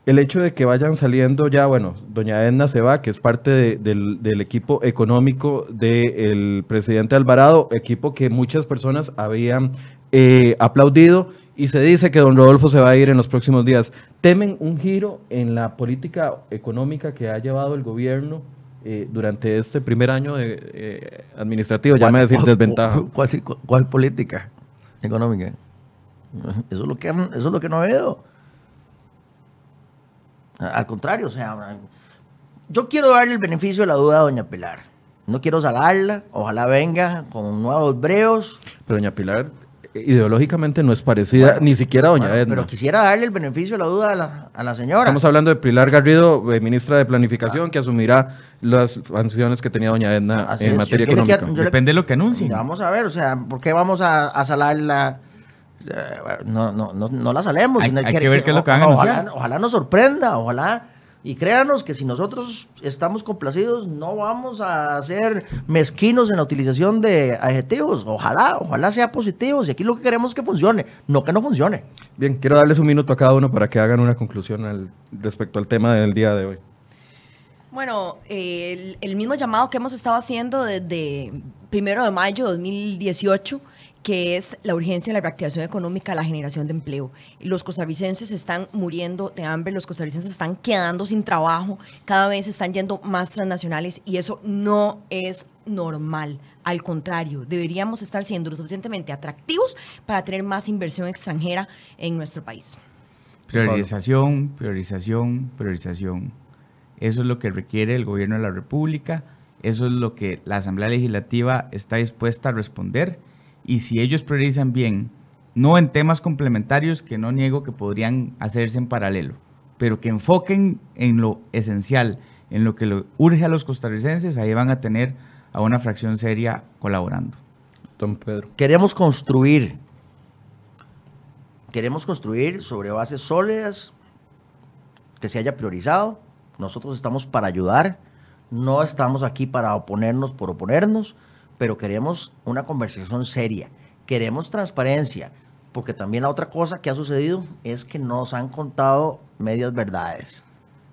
El hecho de que vayan saliendo ya, bueno, doña Edna se va, que es parte de- del, del equipo económico del presidente Alvarado, equipo que muchas personas habían eh, aplaudido y se dice que don Rodolfo se va a ir en los próximos días. ¿Temen un giro en la política económica que ha llevado el gobierno eh, durante este primer año de, eh, administrativo? Ya me decir desventaja. ¿Cuál, cuál- cuál política económica? Eso es lo que, eso es lo que no veo. Al contrario, o sea, yo quiero darle el beneficio de la duda a doña Pilar. No quiero salarla, ojalá venga con nuevos breos. Pero doña Pilar eh, ideológicamente no es parecida Bueno, ni siquiera a doña Bueno, Edna. Pero quisiera darle el beneficio de la duda a la, a la señora. Estamos hablando de Pilar Garrido, eh, ministra de Planificación, que asumirá las funciones que tenía doña Edna Así en es, materia económica. le- Depende de lo que anuncien. Vamos a ver, o sea, ¿por qué vamos a, a salarla? Eh, No, no, no, no la salemos. Hay- que ver qué es lo que van a ojalá, anunciar. ojalá nos sorprenda, ojalá. Y créanos que si nosotros estamos complacidos, no vamos a ser mezquinos en la utilización de adjetivos. Ojalá, ojalá sea positivo. Y aquí lo que queremos es que funcione, no que no funcione. Bien, quiero darles un minuto a cada uno para que hagan una conclusión al- respecto al tema del día de hoy. Bueno, eh, el, el mismo llamado que hemos estado haciendo desde primero de mayo de 2018, que es la urgencia de la reactivación económica, la generación de empleo. Los costarricenses están muriendo de hambre, los costarricenses están quedando sin trabajo, cada vez están yendo más transnacionales y eso no es normal. Al contrario, deberíamos estar siendo lo suficientemente atractivos para tener más inversión extranjera en nuestro país. Priorización, priorización, priorización. Eso es lo que requiere el gobierno de la República, eso es lo que la Asamblea Legislativa está dispuesta a responder y si ellos priorizan bien, no en temas complementarios que no niego que podrían hacerse en paralelo, pero que enfoquen en lo esencial, en lo que lo urge a los costarricenses, ahí van a tener a una fracción seria colaborando. Don Pedro. Queremos construir, queremos construir sobre bases sólidas, que se haya priorizado. Nosotros estamos para ayudar, no estamos aquí para oponernos por oponernos, pero queremos una conversación seria, queremos transparencia, porque también la otra cosa que ha sucedido es que nos han contado medias verdades.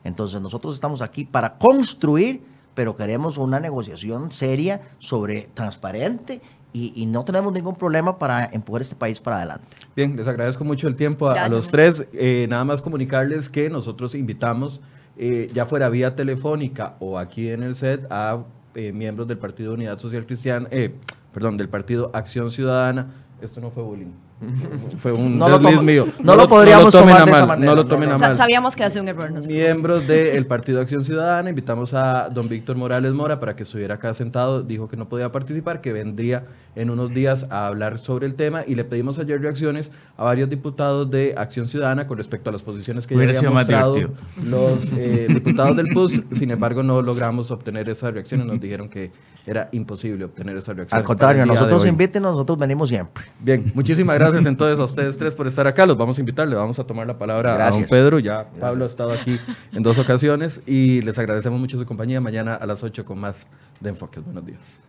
Entonces nosotros estamos aquí para construir, pero queremos una negociación seria sobre transparente y, no tenemos ningún problema para empujar este país para adelante. Bien, les agradezco mucho el tiempo a, los tres. Eh, nada más comunicarles que nosotros invitamos, eh, ya fuera vía telefónica o aquí en el set, a eh, miembros del Partido Unidad Social Cristiana, perdón, del Partido Acción Ciudadana. Esto no fue bullying. Fue un no desliz mío. No, lo podríamos tomar de esa manera. No lo tomen a mal. Sabíamos que hace un error. Miembros del Partido Acción Ciudadana, invitamos a don Víctor Morales Mora para que estuviera acá sentado. Dijo que no podía participar, que vendría en unos días a hablar sobre el tema y le pedimos ayer reacciones a varios diputados de Acción Ciudadana con respecto a las posiciones que ya habían mostrado los eh, diputados del PUS. Sin embargo, no logramos obtener esas reacciones. Nos dijeron que era imposible obtener esas reacciones. Al contrario, nosotros invítenos, nosotros venimos siempre. Bien, muchísimas gracias entonces a ustedes tres por estar acá. Los vamos a invitar, le vamos a tomar la palabra a don Pedro. Ya Pablo ha estado aquí en dos ocasiones y les agradecemos mucho su compañía. Mañana a las 8 con más de Enfoques. Buenos días.